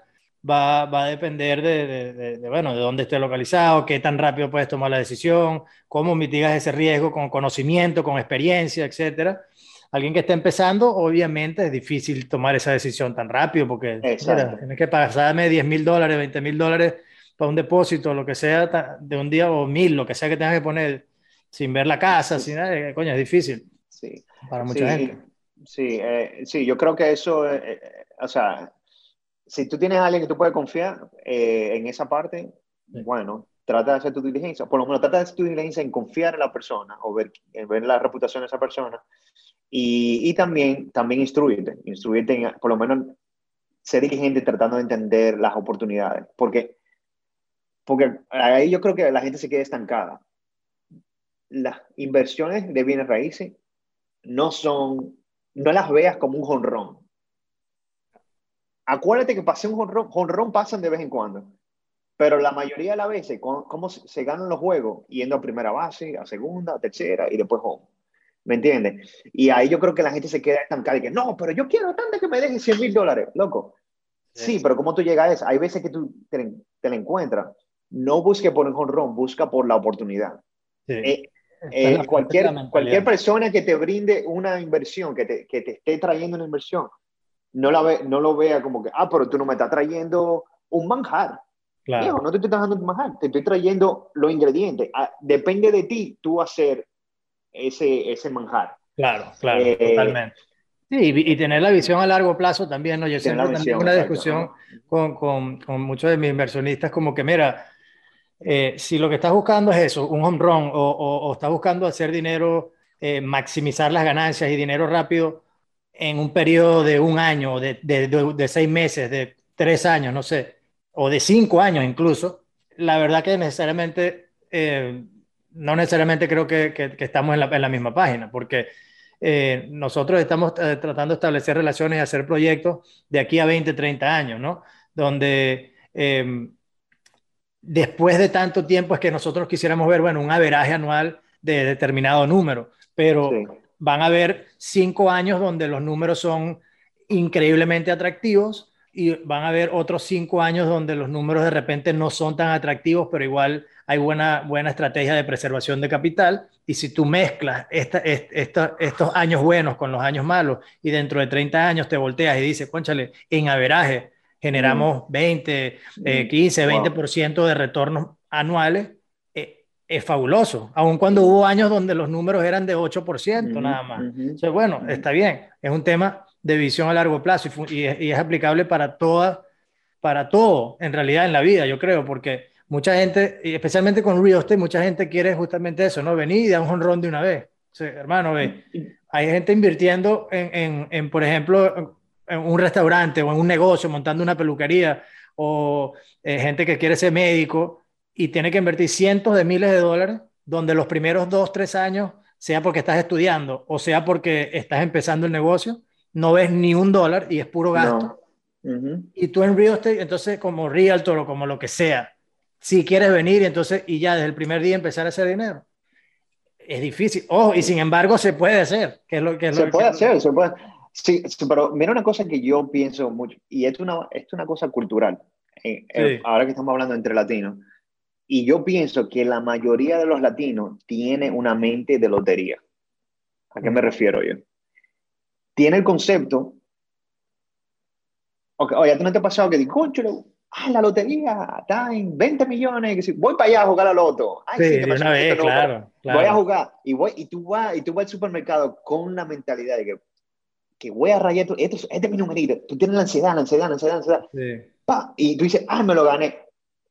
va, va a depender de, de, bueno, de dónde esté localizado, qué tan rápido puedes tomar la decisión, cómo mitigas ese riesgo con conocimiento, con experiencia, etcétera. Alguien que esté empezando, obviamente es difícil tomar esa decisión tan rápido porque tienes que pasarme 10 mil dólares, 20 mil dólares para un depósito, lo que sea, de un día o mil, lo que sea que tengas que poner sin ver la casa, sin nada, eh, coño, es difícil. Sí. Para mucha gente. Sí, eh, sí, yo creo que eso, eh, o sea, si tú tienes a alguien que tú puedes confiar eh, en esa parte, bueno, trata de hacer tu diligencia. Por lo menos trata de hacer tu diligencia en confiar en la persona o ver, en ver la reputación de esa persona. Y, y también, también instruirte, instruirte en, por lo menos ser diligente tratando de entender las oportunidades. Porque, porque ahí yo creo que la gente se queda estancada. Las inversiones de bienes raíces no son, no las veas como un jonrón acuérdate que pasé un jonrón, jonrón pasan de vez en cuando, pero la mayoría de las veces, ¿cómo se ganan los juegos? Yendo a primera base, a segunda, a tercera y después home. ¿Me entiendes? Y ahí yo creo que la gente se queda estancada y que no, pero yo quiero tanto que me dejen 100 mil dólares, loco. Sí, pero ¿cómo tú llegas a eso? Hay veces que tú te, te la encuentras. No busque por un jonrón, busca por la oportunidad. Eh, eh, cualquier, cualquier persona que te brinde una inversión, que te, que te esté trayendo una inversión, no, la ve, no lo vea como que, ah, pero tú no me estás trayendo un manjar. Claro. no te estoy trayendo un manjar, te estoy trayendo los ingredientes. Ah, depende de ti tú hacer ese, ese manjar. Claro, claro, eh, totalmente. Sí, y, tener la visión a largo plazo también, ¿no? Yo siempre tengo una discusión con, con, con, muchos de mis inversionistas como que, mira, eh, si lo que estás buscando es eso, un home run, o, o, estás buscando hacer dinero, eh, maximizar las ganancias y dinero rápido, en un periodo de un año, de, de, de, seis meses, de tres años, no sé, o de cinco años incluso, la verdad que necesariamente, eh, no necesariamente creo que, que, estamos en la, en la, misma página, porque eh, nosotros estamos eh, tratando de establecer relaciones y hacer proyectos de aquí a 20, 30 años, ¿no? Donde después de tanto tiempo es que nosotros quisiéramos ver, bueno, un averaje anual de determinado número, pero van a haber cinco años donde los números son increíblemente atractivos y van a haber otros cinco años donde los números de repente no son tan atractivos, pero igual hay buena, buena estrategia de preservación de capital. Y si tú mezclas esta, estos años buenos con los años malos y dentro de 30 años te volteas y dices, conchale, en averaje generamos 20, 15, 20% de retornos anuales, eh, es fabuloso, aun cuando hubo años donde los números eran de 8% nada más. Entonces, bueno, está bien, es un tema de visión a largo plazo y, es, aplicable para toda, para todo, en realidad en la vida, yo creo, porque mucha gente, y especialmente con real estate, mucha gente quiere justamente eso, ¿no? Venir y dar un honrón de una vez. hermano, ve, hay gente invirtiendo en, en, en, por ejemplo, en un restaurante o en un negocio, montando una peluquería, o eh, gente que quiere ser médico y tiene que invertir cientos de miles de dólares, donde los primeros dos, tres años, sea porque estás estudiando o sea porque estás empezando el negocio, no ves ni un dólar y es puro gasto. Y tú en real estate, entonces como realtor o como lo que sea, si quieres venir entonces y ya desde el primer día empezar a hacer dinero. Es difícil. Oh, y sin embargo se puede hacer. Que es lo, que se puede hacer, se puede. Sí, pero mira una cosa que yo pienso mucho, y esto es una, es una cosa cultural, eh, eh, ahora que estamos hablando entre latinos, y yo pienso que la mayoría de los latinos tiene una mente de lotería. ¿A qué me refiero yo? tiene el concepto. Okay, oye, ¿tú no te ha pasado que digo, ah, la lotería está en 20 millones, que voy para allá a jugar a loto. Ay, sí, una vez, claro, Voy a jugar y, voy, y, tú vas, y tú vas al supermercado con la mentalidad de que, que voy a rayar, este, este es mi numerito, tú tienes la ansiedad, la ansiedad, la ansiedad, la ansiedad. Sí. Pa, y tú dices, ah, me lo gané.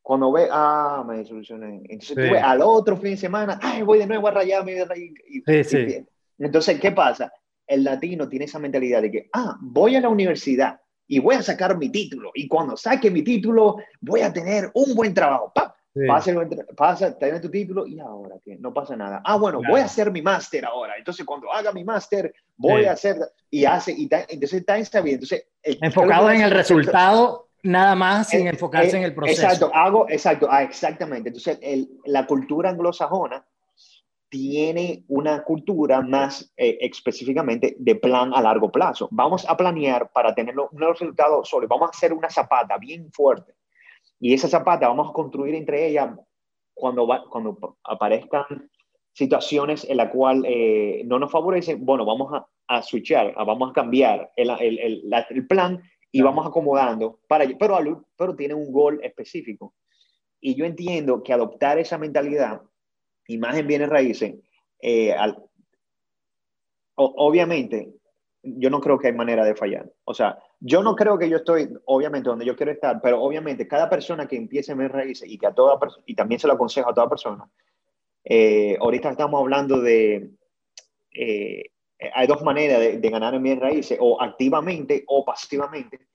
Cuando ve, ah, me solucioné. Entonces tú ves al otro fin de semana, ay, voy de nuevo a rayar, me voy a rayar. Y, sí, sí. Entonces, ¿qué pasa? el latino tiene esa mentalidad de que, ah, voy a la universidad y voy a sacar mi título y cuando saque mi título voy a tener un buen trabajo. ¡Pap! Pasa, pasa, tener tu título y ahora que no pasa nada. Ah, bueno, voy a hacer mi máster ahora. Entonces, cuando haga mi máster, voy a hacer y hace y entonces está bien. Entonces, enfocado en el resultado nada más sin enfocarse en el proceso. Exacto, hago, exacto, ah, exactamente. Entonces, el, la cultura anglosajona tiene una cultura más eh, específicamente de plan a largo plazo. Vamos a planear para tener un resultado sólido. Vamos a hacer una zapata bien fuerte. Y esa zapata vamos a construir entre ellas cuando, cuando aparezcan situaciones en las cuales eh, no nos favorecen. Bueno, vamos a, a switchar, vamos a cambiar el, el, el, plan y vamos acomodando. Para, pero, pero tiene un gol específico. Y yo entiendo que adoptar esa mentalidad imagen bienes raíces, eh, obviamente, yo no creo que hay manera de fallar. O sea, yo no creo que yo estoy, obviamente, donde yo quiero estar, pero obviamente cada persona que empiece en bienes raíces y que a toda y también se lo aconsejo a toda persona, eh, ahorita estamos hablando de, eh, hay dos maneras de, ganar en bienes raíces, o activamente o pasivamente.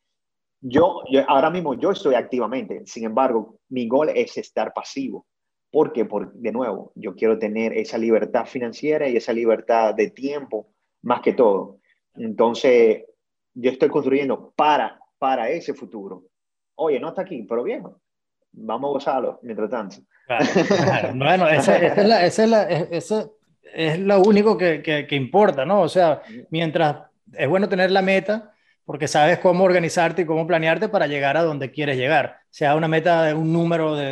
Yo, yo, ahora mismo yo estoy activamente, sin embargo, mi gol es estar pasivo. ¿Por qué? Porque, de nuevo, yo quiero tener esa libertad financiera y esa libertad de tiempo más que todo. Entonces, yo estoy construyendo para, para ese futuro. Oye, no está aquí, pero viejo, vamos a gozarlo mientras tanto. Bueno, esa, es la, esa, es la, esa es lo único que, que, que importa, ¿no? O sea, mientras es bueno tener la meta, porque sabes cómo organizarte y cómo planearte para llegar a donde quieres llegar, sea una meta de un número de,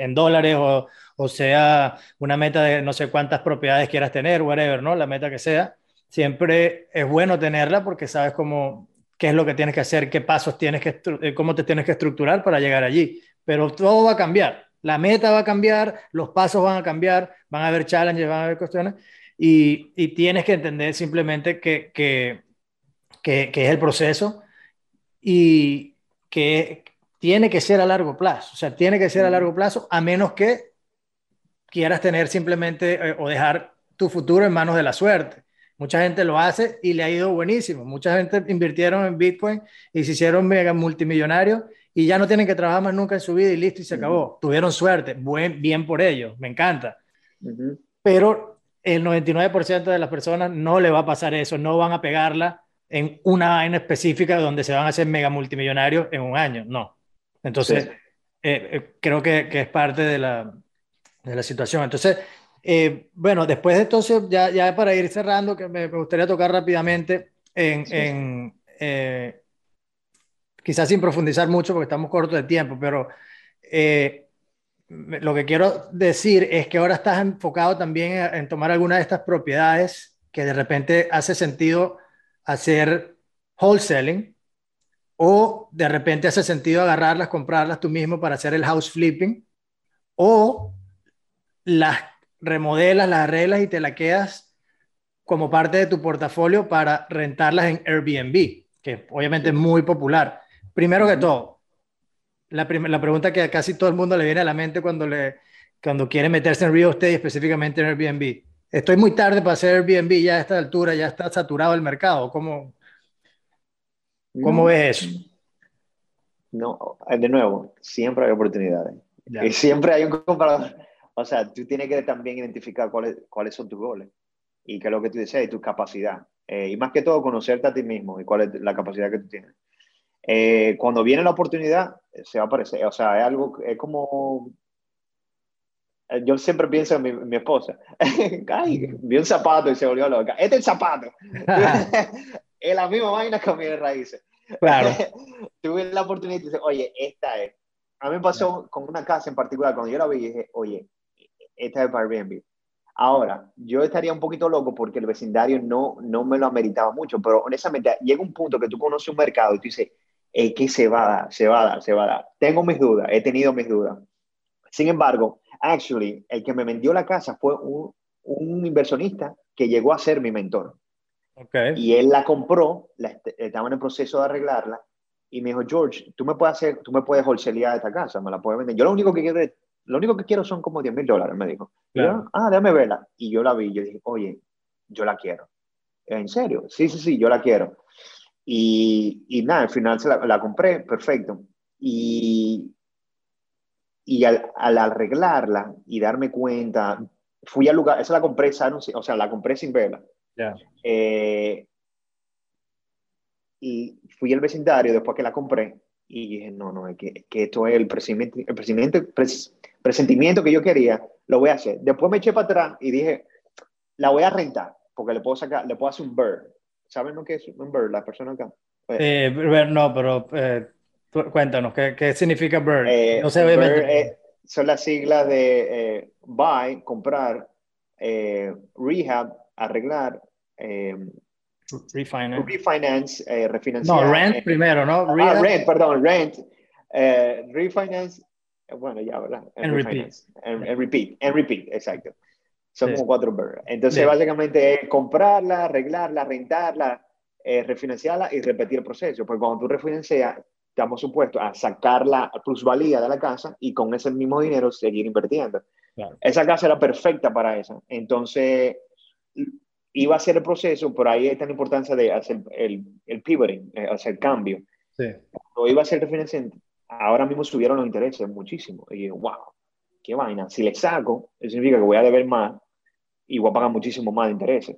en, dólares o, o, sea una meta de no sé cuántas propiedades quieras tener, whatever, ¿no? La meta que sea, siempre es bueno tenerla porque sabes cómo, qué es lo que tienes que hacer, qué pasos tienes que, eh, cómo te tienes que estructurar para llegar allí. Pero todo va a cambiar, la meta va a cambiar, los pasos van a cambiar, van a haber challenges, van a haber cuestiones y, y tienes que entender simplemente que, que que, es el proceso y que tiene que ser a largo plazo, o sea, tiene que ser a largo plazo a menos que quieras tener simplemente eh, o dejar tu futuro en manos de la suerte. Mucha gente lo hace y le ha ido buenísimo. Mucha gente invirtieron en Bitcoin y se hicieron mega multimillonarios y ya no tienen que trabajar más nunca en su vida y listo y se acabó. Tuvieron suerte, buen, bien por ellos, me encanta. Pero el 99% de las personas no le va a pasar eso, no van a pegarla en una vaina específica donde se van a hacer mega multimillonarios en un año, no. Entonces, creo que, que, es parte de la, de la situación. Entonces, bueno, después de entonces, ya, ya para ir cerrando, que me, gustaría tocar rápidamente en, en quizás sin profundizar mucho porque estamos cortos de tiempo, pero lo que quiero decir es que ahora estás enfocado también en, tomar alguna de estas propiedades que de repente hace sentido hacer wholesaling o de repente hace sentido agarrarlas, comprarlas tú mismo para hacer el house flipping o las remodelas, las arreglas y te la quedas como parte de tu portafolio para rentarlas en Airbnb, que obviamente es muy popular. Primero que todo, la, la, pregunta que a casi todo el mundo le viene a la mente cuando, le, cuando quiere meterse en real estate, específicamente en Airbnb. Estoy muy tarde para hacer Airbnb ya a esta altura, ya está saturado el mercado. ¿Cómo, cómo ves eso? No, de nuevo, siempre hay oportunidades. Y siempre hay un comprador. O sea, tú tienes que también identificar cuáles, cuáles son tus goles y qué es lo que tú deseas y tu capacidad. Eh, y más que todo, conocerte a ti mismo y cuál es la capacidad que tú tienes. Eh, cuando viene la oportunidad, se va a aparecer. O sea, es algo, es como... Eh, yo siempre pienso en mi, esposa. <laughs> Ay, vi un zapato y se volvió loca. Este es el zapato. <laughs> <laughs> es la misma vaina que mi raíces. Claro. Tuve la oportunidad y dije, oye, esta es. A mí me pasó con una casa en particular, cuando yo la vi, dije, oye, esta es para Airbnb. Ahora, yo estaría un poquito loco porque el vecindario no, no me lo ameritaba mucho, pero honestamente llega un punto que tú conoces un mercado y tú dices, es que se va a dar, se va a dar, se va a dar. Tengo mis dudas, he tenido mis dudas. Sin embargo, actually, el que me vendió la casa fue un, un inversionista que llegó a ser mi mentor. Okay. Y él la compró, la, estaba en el proceso de arreglarla, y me dijo, George, tú me puedes hacer, tú me puedes wholesalear esta casa, me la puedes vender. Yo lo único que quiero, lo único que quiero son como 10 mil dólares, me dijo. Yo, ah, déjame verla. Y yo la vi, yo dije, oye, yo la quiero. ¿En serio? Sí, sí, sí, yo la quiero. Y, y nada, al final se la, la compré, perfecto. Y, y al, al, arreglarla y darme cuenta, fui al lugar, esa la compré, o sea, la compré sin verla. Yeah. Eh, y fui al vecindario después que la compré y dije, no, no, es que, que esto es el, presentimiento, el presentimiento, pres, presentimiento que yo quería, lo voy a hacer. Después me eché para atrás y dije, la voy a rentar, porque le puedo sacar, le puedo hacer un bird. ¿Saben lo que es Bird, la persona acá? Pues, eh, no, pero eh, cuéntanos, ¿qué, ¿qué, significa Bird? Eh, no sé. Eh, son las siglas de eh, buy, comprar, rehab, arreglar, refinance, refinance refinanciar. No, rent primero, ¿no? Ah, rent, perdón, rent, refinance, bueno, ya, ¿verdad? And, repeat. And, repeat, and repeat, exacto. Son como cuatro birds. Entonces, básicamente es comprarla, arreglarla, rentarla, eh, refinanciarla y repetir el proceso. Porque cuando tú refinancias, estamos supuestos a sacar la plusvalía de la casa y con ese mismo dinero seguir invirtiendo. Claro. Esa casa era perfecta para eso. Entonces, iba a ser el proceso, por ahí está la importancia de hacer el, el pivoting, eh, hacer el cambio. Sí. Cuando iba a ser refinanciando, ahora mismo subieron los intereses muchísimo. Y yo, wow, qué vaina. Si le saco, eso significa que voy a deber más a pagar muchísimo más de intereses.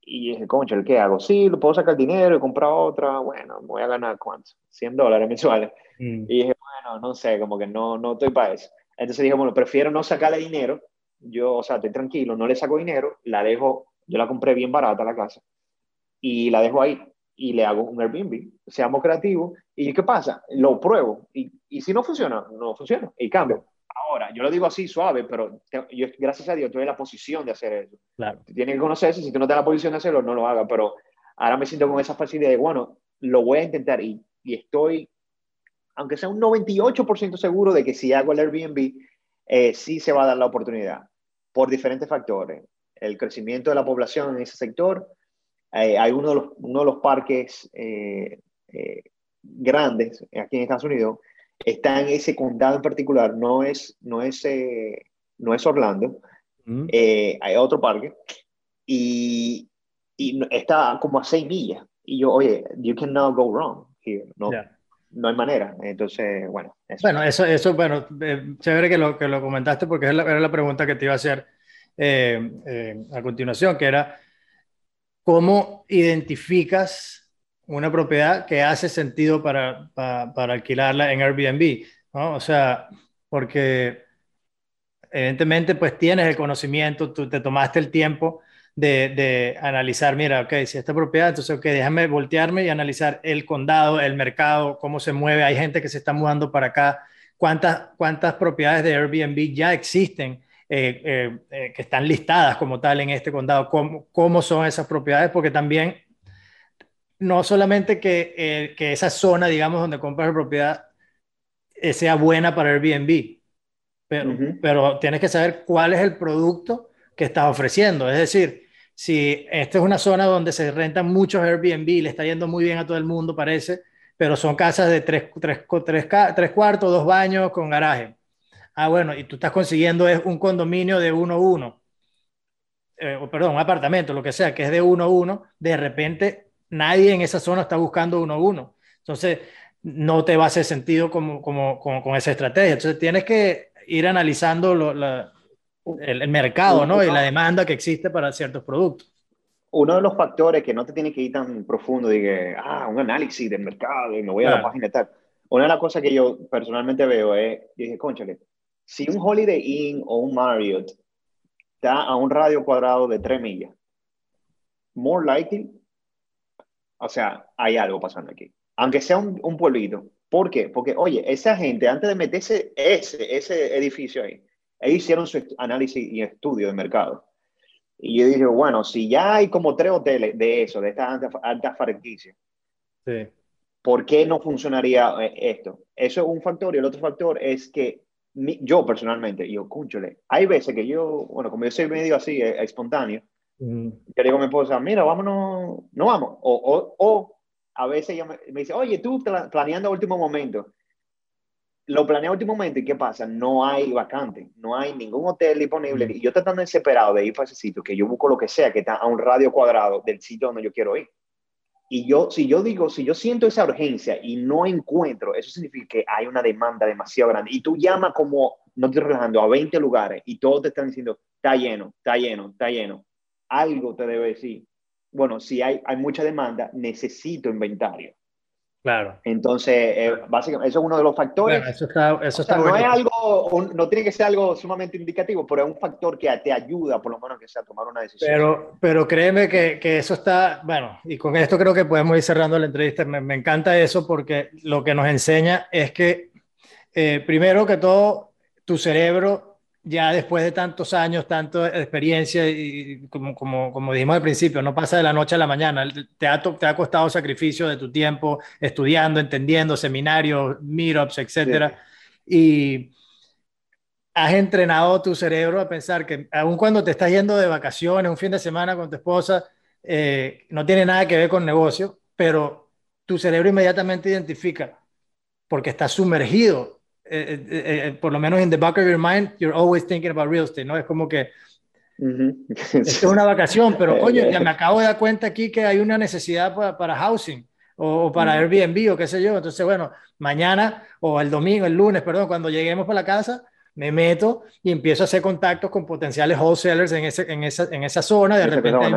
Y dije, concha, ¿qué hago? Sí, lo puedo sacar dinero y comprar otra. Bueno, voy a ganar cuánto? 100 dólares mensuales. Mm. Y dije, bueno, no sé, como que no, no estoy para eso. Entonces dije, bueno, prefiero no sacarle dinero. Yo, o sea, estoy tranquilo, no le saco dinero, la dejo, yo la compré bien barata la casa y la dejo ahí y le hago un Airbnb. Seamos creativos. ¿Y qué pasa? Lo pruebo. Y, y si no funciona, no funciona. Y cambio. Ahora, yo lo digo así suave, pero yo, gracias a Dios estoy en la posición de hacer eso. Claro. Tienes que conocerse, si tú no estás en la posición de hacerlo, no lo hagas, pero ahora me siento con esa facilidad de, bueno, lo voy a intentar y, y estoy, aunque sea un 98% seguro de que si hago el Airbnb, eh, sí se va a dar la oportunidad por diferentes factores. El crecimiento de la población en ese sector, eh, hay uno de los, uno de los parques eh, eh grandes aquí en Estados Unidos está en ese condado en particular, no es, no es, eh, no es Orlando, mm. eh, hay otro parque, y, y, está como a seis millas. Y yo, oye, you cannot go wrong here. No, yeah. no hay manera. Entonces, bueno. Eso. Bueno, eso, eso bueno, eh, chévere que lo, que lo comentaste porque era la, pregunta que te iba a hacer eh, eh, a continuación, que era, ¿cómo identificas una propiedad que hace sentido para, para, alquilarla en Airbnb. ¿no? O sea, porque evidentemente pues tienes el conocimiento, tú te tomaste el tiempo de, de, analizar, mira, ok, si esta propiedad, entonces, ok, déjame voltearme y analizar el condado, el mercado, cómo se mueve, hay gente que se está mudando para acá, cuántas, cuántas propiedades de Airbnb ya existen. Eh, eh, eh, que están listadas como tal en este condado, cómo, cómo son esas propiedades, porque también no solamente que, que esa zona, digamos, donde compras la propiedad sea buena para Airbnb, pero, uh -huh. pero tienes que saber cuál es el producto que estás ofreciendo. Es decir, si esta es una zona donde se rentan muchos Airbnb, le está yendo muy bien a todo el mundo, parece, pero son casas de tres, tres, tres, tres cuartos, dos baños con garaje. Ah, bueno, y tú estás consiguiendo es un condominio de uno a uno, eh, perdón, un apartamento, lo que sea, que es de uno a uno, de repente nadie en esa zona está buscando uno a uno. Entonces, no te va a hacer sentido como, como, como con esa estrategia. Entonces, tienes que ir analizando lo, la, el, el, mercado ¿no? y la demanda que existe para ciertos productos. Uno de los factores que no te tiene que ir tan profundo, de ah, un análisis del mercado y me voy claro. a la página y tal. Una de las cosas que yo personalmente veo es, dije, conchale, si un Holiday Inn o un Marriott está a un radio cuadrado de 3 millas, more likely, o sea, hay algo pasando aquí. Aunque sea un, un pueblito. ¿Por qué? Porque, oye, esa gente, antes de meterse ese, ese edificio ahí, ellos hicieron su análisis y estudio de mercado. Y yo dije, bueno, si ya hay como tres hoteles de eso, de estas altas alta franquicias, sí. ¿por qué no funcionaría eh, esto? Eso es un factor. Y el otro factor es que mi, yo personalmente, yo, cúnchole, hay veces que yo, bueno, como yo soy medio así, eh, espontáneo. Yo digo a mi esposa, mira, vámonos, no vamos. O, o, o a veces ella me, me, dice, oye, tú planeando a último momento. Lo planeo a último momento y ¿qué pasa? No hay vacante, no hay ningún hotel disponible. Mm. Y yo estoy tan desesperado de ir para ese sitio que yo busco lo que sea que está a un radio cuadrado del sitio donde yo quiero ir. Y yo, si yo digo, si yo siento esa urgencia y no encuentro, eso significa que hay una demanda demasiado grande. Y tú llamas como, no estoy relajando, a 20 lugares y todos te están diciendo, está lleno, está lleno, está lleno. Algo te debe decir, bueno, si hay, hay mucha demanda, necesito inventario. Claro. Entonces, eh, básicamente, eso es uno de los factores. Bueno, eso está, eso está o sea, no es algo, un, no tiene que ser algo sumamente indicativo, pero es un factor que te ayuda, por lo menos, que sea, a tomar una decisión. Pero, pero créeme que, que, eso está, bueno, y con esto creo que podemos ir cerrando la entrevista. Me, me encanta eso porque lo que nos enseña es que, eh, primero que todo, tu cerebro ya después de tantos años, tanta experiencia, y como, como, como dijimos al principio, no pasa de la noche a la mañana, te ha, te ha costado sacrificio de tu tiempo estudiando, entendiendo, seminarios, meetups, etc. Sí. Y has entrenado tu cerebro a pensar que aun cuando te estás yendo de vacaciones, un fin de semana con tu esposa, eh, no tiene nada que ver con negocio, pero tu cerebro inmediatamente identifica, porque estás sumergido eh, eh, eh, por lo menos en the back of your mind, you're always thinking about real estate, ¿no? Es como que uh <laughs> -huh. es una vacación, pero coño, ya me acabo de dar cuenta aquí que hay una necesidad para, para housing o, para. Airbnb o qué sé yo. Entonces, bueno, mañana o el domingo, el lunes, perdón, cuando lleguemos para la casa, me meto y empiezo a hacer contactos con potenciales wholesalers en, ese, en, esa, en esa zona. De repente,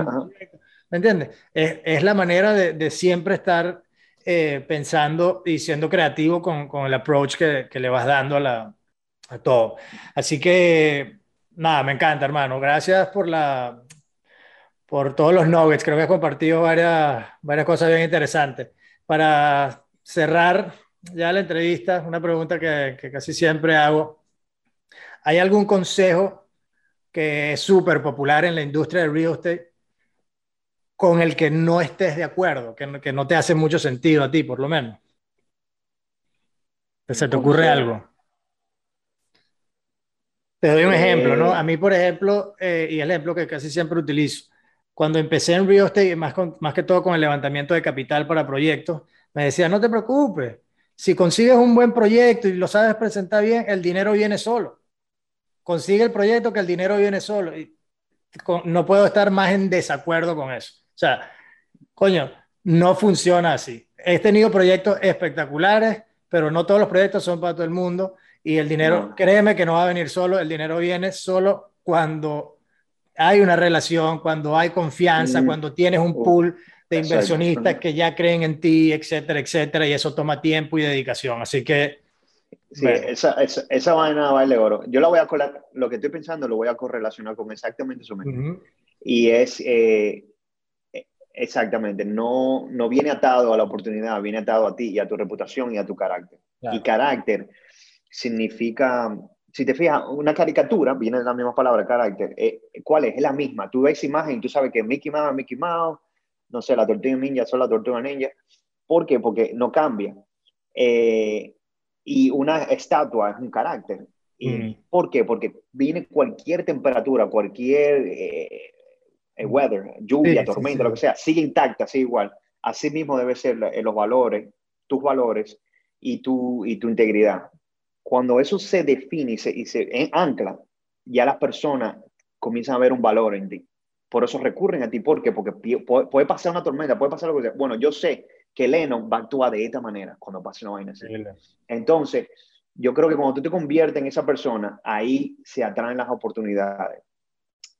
¿me entiendes? Es, es la manera de, de siempre estar eh, pensando y siendo creativo con, con el approach que, que, le vas dando a, la, a todo. Así que, nada, me encanta, hermano. Gracias por la por todos los nuggets. Creo que has compartido varias, varias cosas bien interesantes. Para cerrar ya la entrevista, una pregunta que, que casi siempre hago. ¿Hay algún consejo que es súper popular en la industria del real estate con el que no estés de acuerdo, que, que no te hace mucho sentido a ti, por lo menos. ¿Se te ocurre algo? Te doy un ejemplo, ¿no? A mí, por ejemplo, eh, y el ejemplo que casi siempre utilizo, cuando empecé en real estate, más, con, más que todo con el levantamiento de capital para proyectos, me decía, no te preocupes, si consigues un buen proyecto y lo sabes presentar bien, el dinero viene solo. Consigue el proyecto que el dinero viene solo. Y no puedo estar más en desacuerdo con eso. O sea, coño, no funciona así. He tenido proyectos espectaculares, pero no todos los proyectos son para todo el mundo. Y el dinero, no. créeme que no va a venir solo, el dinero viene solo cuando hay una relación, cuando hay confianza, mm. cuando tienes un pool de inversionistas que ya creen en ti, etcétera, etcétera, y eso toma tiempo y dedicación. Así que Sí, esa, esa, esa, vaina vale oro. Yo la voy a colar, lo que estoy pensando lo voy a correlacionar con exactamente eso mismo. Y es, eh, exactamente, no, no viene atado a la oportunidad, viene atado a ti y a tu reputación y a tu carácter. Y carácter significa, si te fijas, una caricatura, viene de la misma palabra, carácter. Eh, ¿Cuál es? Es la misma. Tú ves imagen y tú sabes que Mickey Mouse Mickey Mouse, no sé, la tortuga ninja son la tortuga ninja. ¿Por qué? Porque no cambia. Eh, y una estatua es un carácter. ¿Y mm. ¿Por qué? Porque viene cualquier temperatura, cualquier eh, eh, weather, lluvia, tormenta, lo que sea, sigue intacta, sigue igual. Así mismo debe ser los valores, tus valores y tu, y tu integridad. Cuando eso se define y se, y se ancla, ya las personas comienzan a ver un valor en ti. Por eso recurren a ti. ¿Por qué? Porque puede pasar una tormenta, puede pasar lo que sea. Bueno, yo sé que Lennon va a actuar de esta manera cuando pase una vaina así. Entonces, yo creo que cuando tú te conviertes en esa persona, ahí se atraen las oportunidades.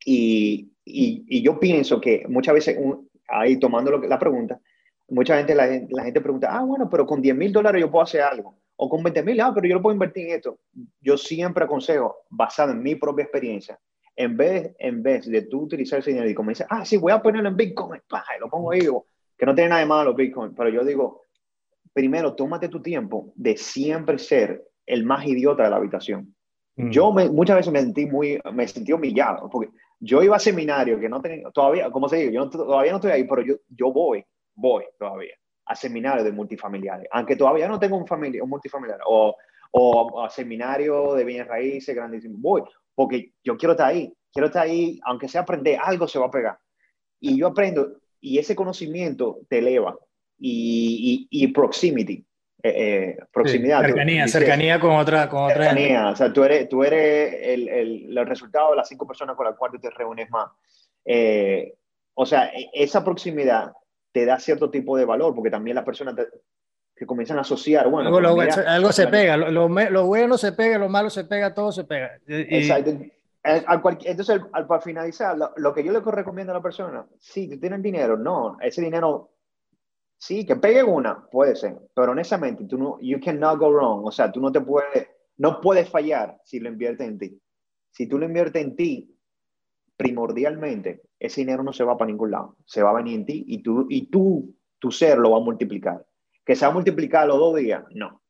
Y, y, yo pienso que muchas veces, ahí tomando lo que, la pregunta, mucha gente la, la, gente pregunta, ah, bueno, pero con 10 mil dólares yo puedo hacer algo. O con 20 mil, ah, pero yo lo puedo invertir en esto. Yo siempre aconsejo, basado en mi propia experiencia, en vez, en vez de tú utilizar ese dinero y como dices, ah, sí, voy a ponerlo en Bitcoin, lo pongo ahí, que no tiene nada de malo Bitcoin, pero yo digo, primero, tómate tu tiempo de siempre ser el más idiota de la habitación. Mm. Yo muchas veces me sentí muy, me sentí humillado, porque yo iba a seminarios que no tenía, todavía, como se dice, yo todavía no estoy ahí, pero yo, yo voy, voy todavía a seminarios de multifamiliares, aunque todavía no tengo un, familia, un multifamiliar, o, o a seminario de bienes raíces grandísimos, voy, porque yo quiero estar ahí, quiero estar ahí, aunque sea aprender, algo se va a pegar. Y yo aprendo, y ese conocimiento te eleva y, y, proximity. Eh, eh, proximidad. cercanía, cercanía con otra. Con cercanía, o sea, tú eres, tú eres el, el, el, resultado de las cinco personas con las cuales te reúnes más. Eh, o sea, e, esa proximidad te da cierto tipo de valor, porque también las personas que comienzan a asociar, bueno. Algo, pues algo se pega, lo, lo, bueno se pega, lo malo se pega, todo se pega. Exacto. Entonces, al, para finalizar, lo, que yo le recomiendo a la persona, si sí, tienen dinero, no, ese dinero, sí, que pegue una, puede ser, pero honestamente, tú no, you cannot go wrong, o sea, tú no te puedes, no puedes fallar si lo inviertes en ti. Si tú lo inviertes en ti, primordialmente, ese dinero no se va para ningún lado, se va a venir en ti y tú, y tú, tu ser lo va a multiplicar. Que se va a multiplicar los dos días, no.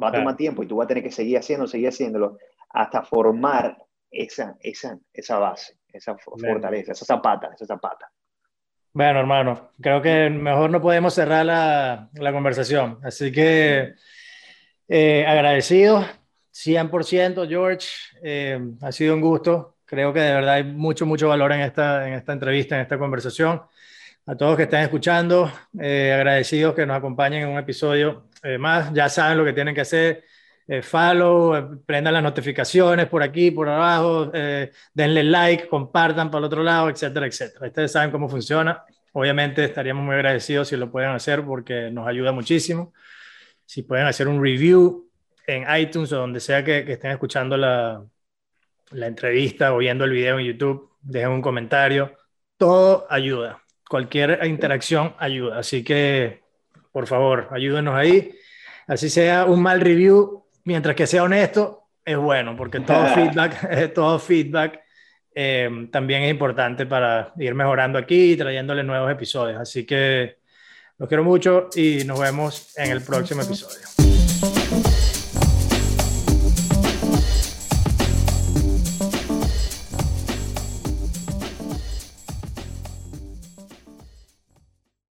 Va a tomar tiempo y tú vas a tener que seguir haciendo, seguir haciéndolo, hasta formar esa, esa, esa base, esa fortaleza, esa zapata, esa zapata. Bueno, hermano, creo que mejor no podemos cerrar la, la conversación. Así que eh, agradecido, 100%, George. Eh, ha sido un gusto. Creo que de verdad hay mucho, mucho valor en esta, en esta entrevista, en esta conversación. A todos que están escuchando, eh, agradecidos que nos acompañen en un episodio más. Ya saben lo que tienen que hacer eh, follow, eh, prendan las notificaciones por aquí, por abajo, eh, denle like, compartan para el otro lado, etcétera, etcétera. Ustedes saben cómo funciona. Obviamente estaríamos muy agradecidos si lo pueden hacer porque nos ayuda muchísimo. Si pueden hacer un review en iTunes o donde sea que, estén escuchando la, la entrevista o viendo el video en YouTube, dejen un comentario. Todo ayuda. Cualquier interacción ayuda. Así que, por favor, ayúdenos ahí. Así sea un mal review, mientras que sea honesto, es bueno, porque todo <laughs> feedback, <laughs> todo feedback eh, también es importante para ir mejorando aquí y trayéndole nuevos episodios. Así que los quiero mucho y nos vemos en el próximo episodio.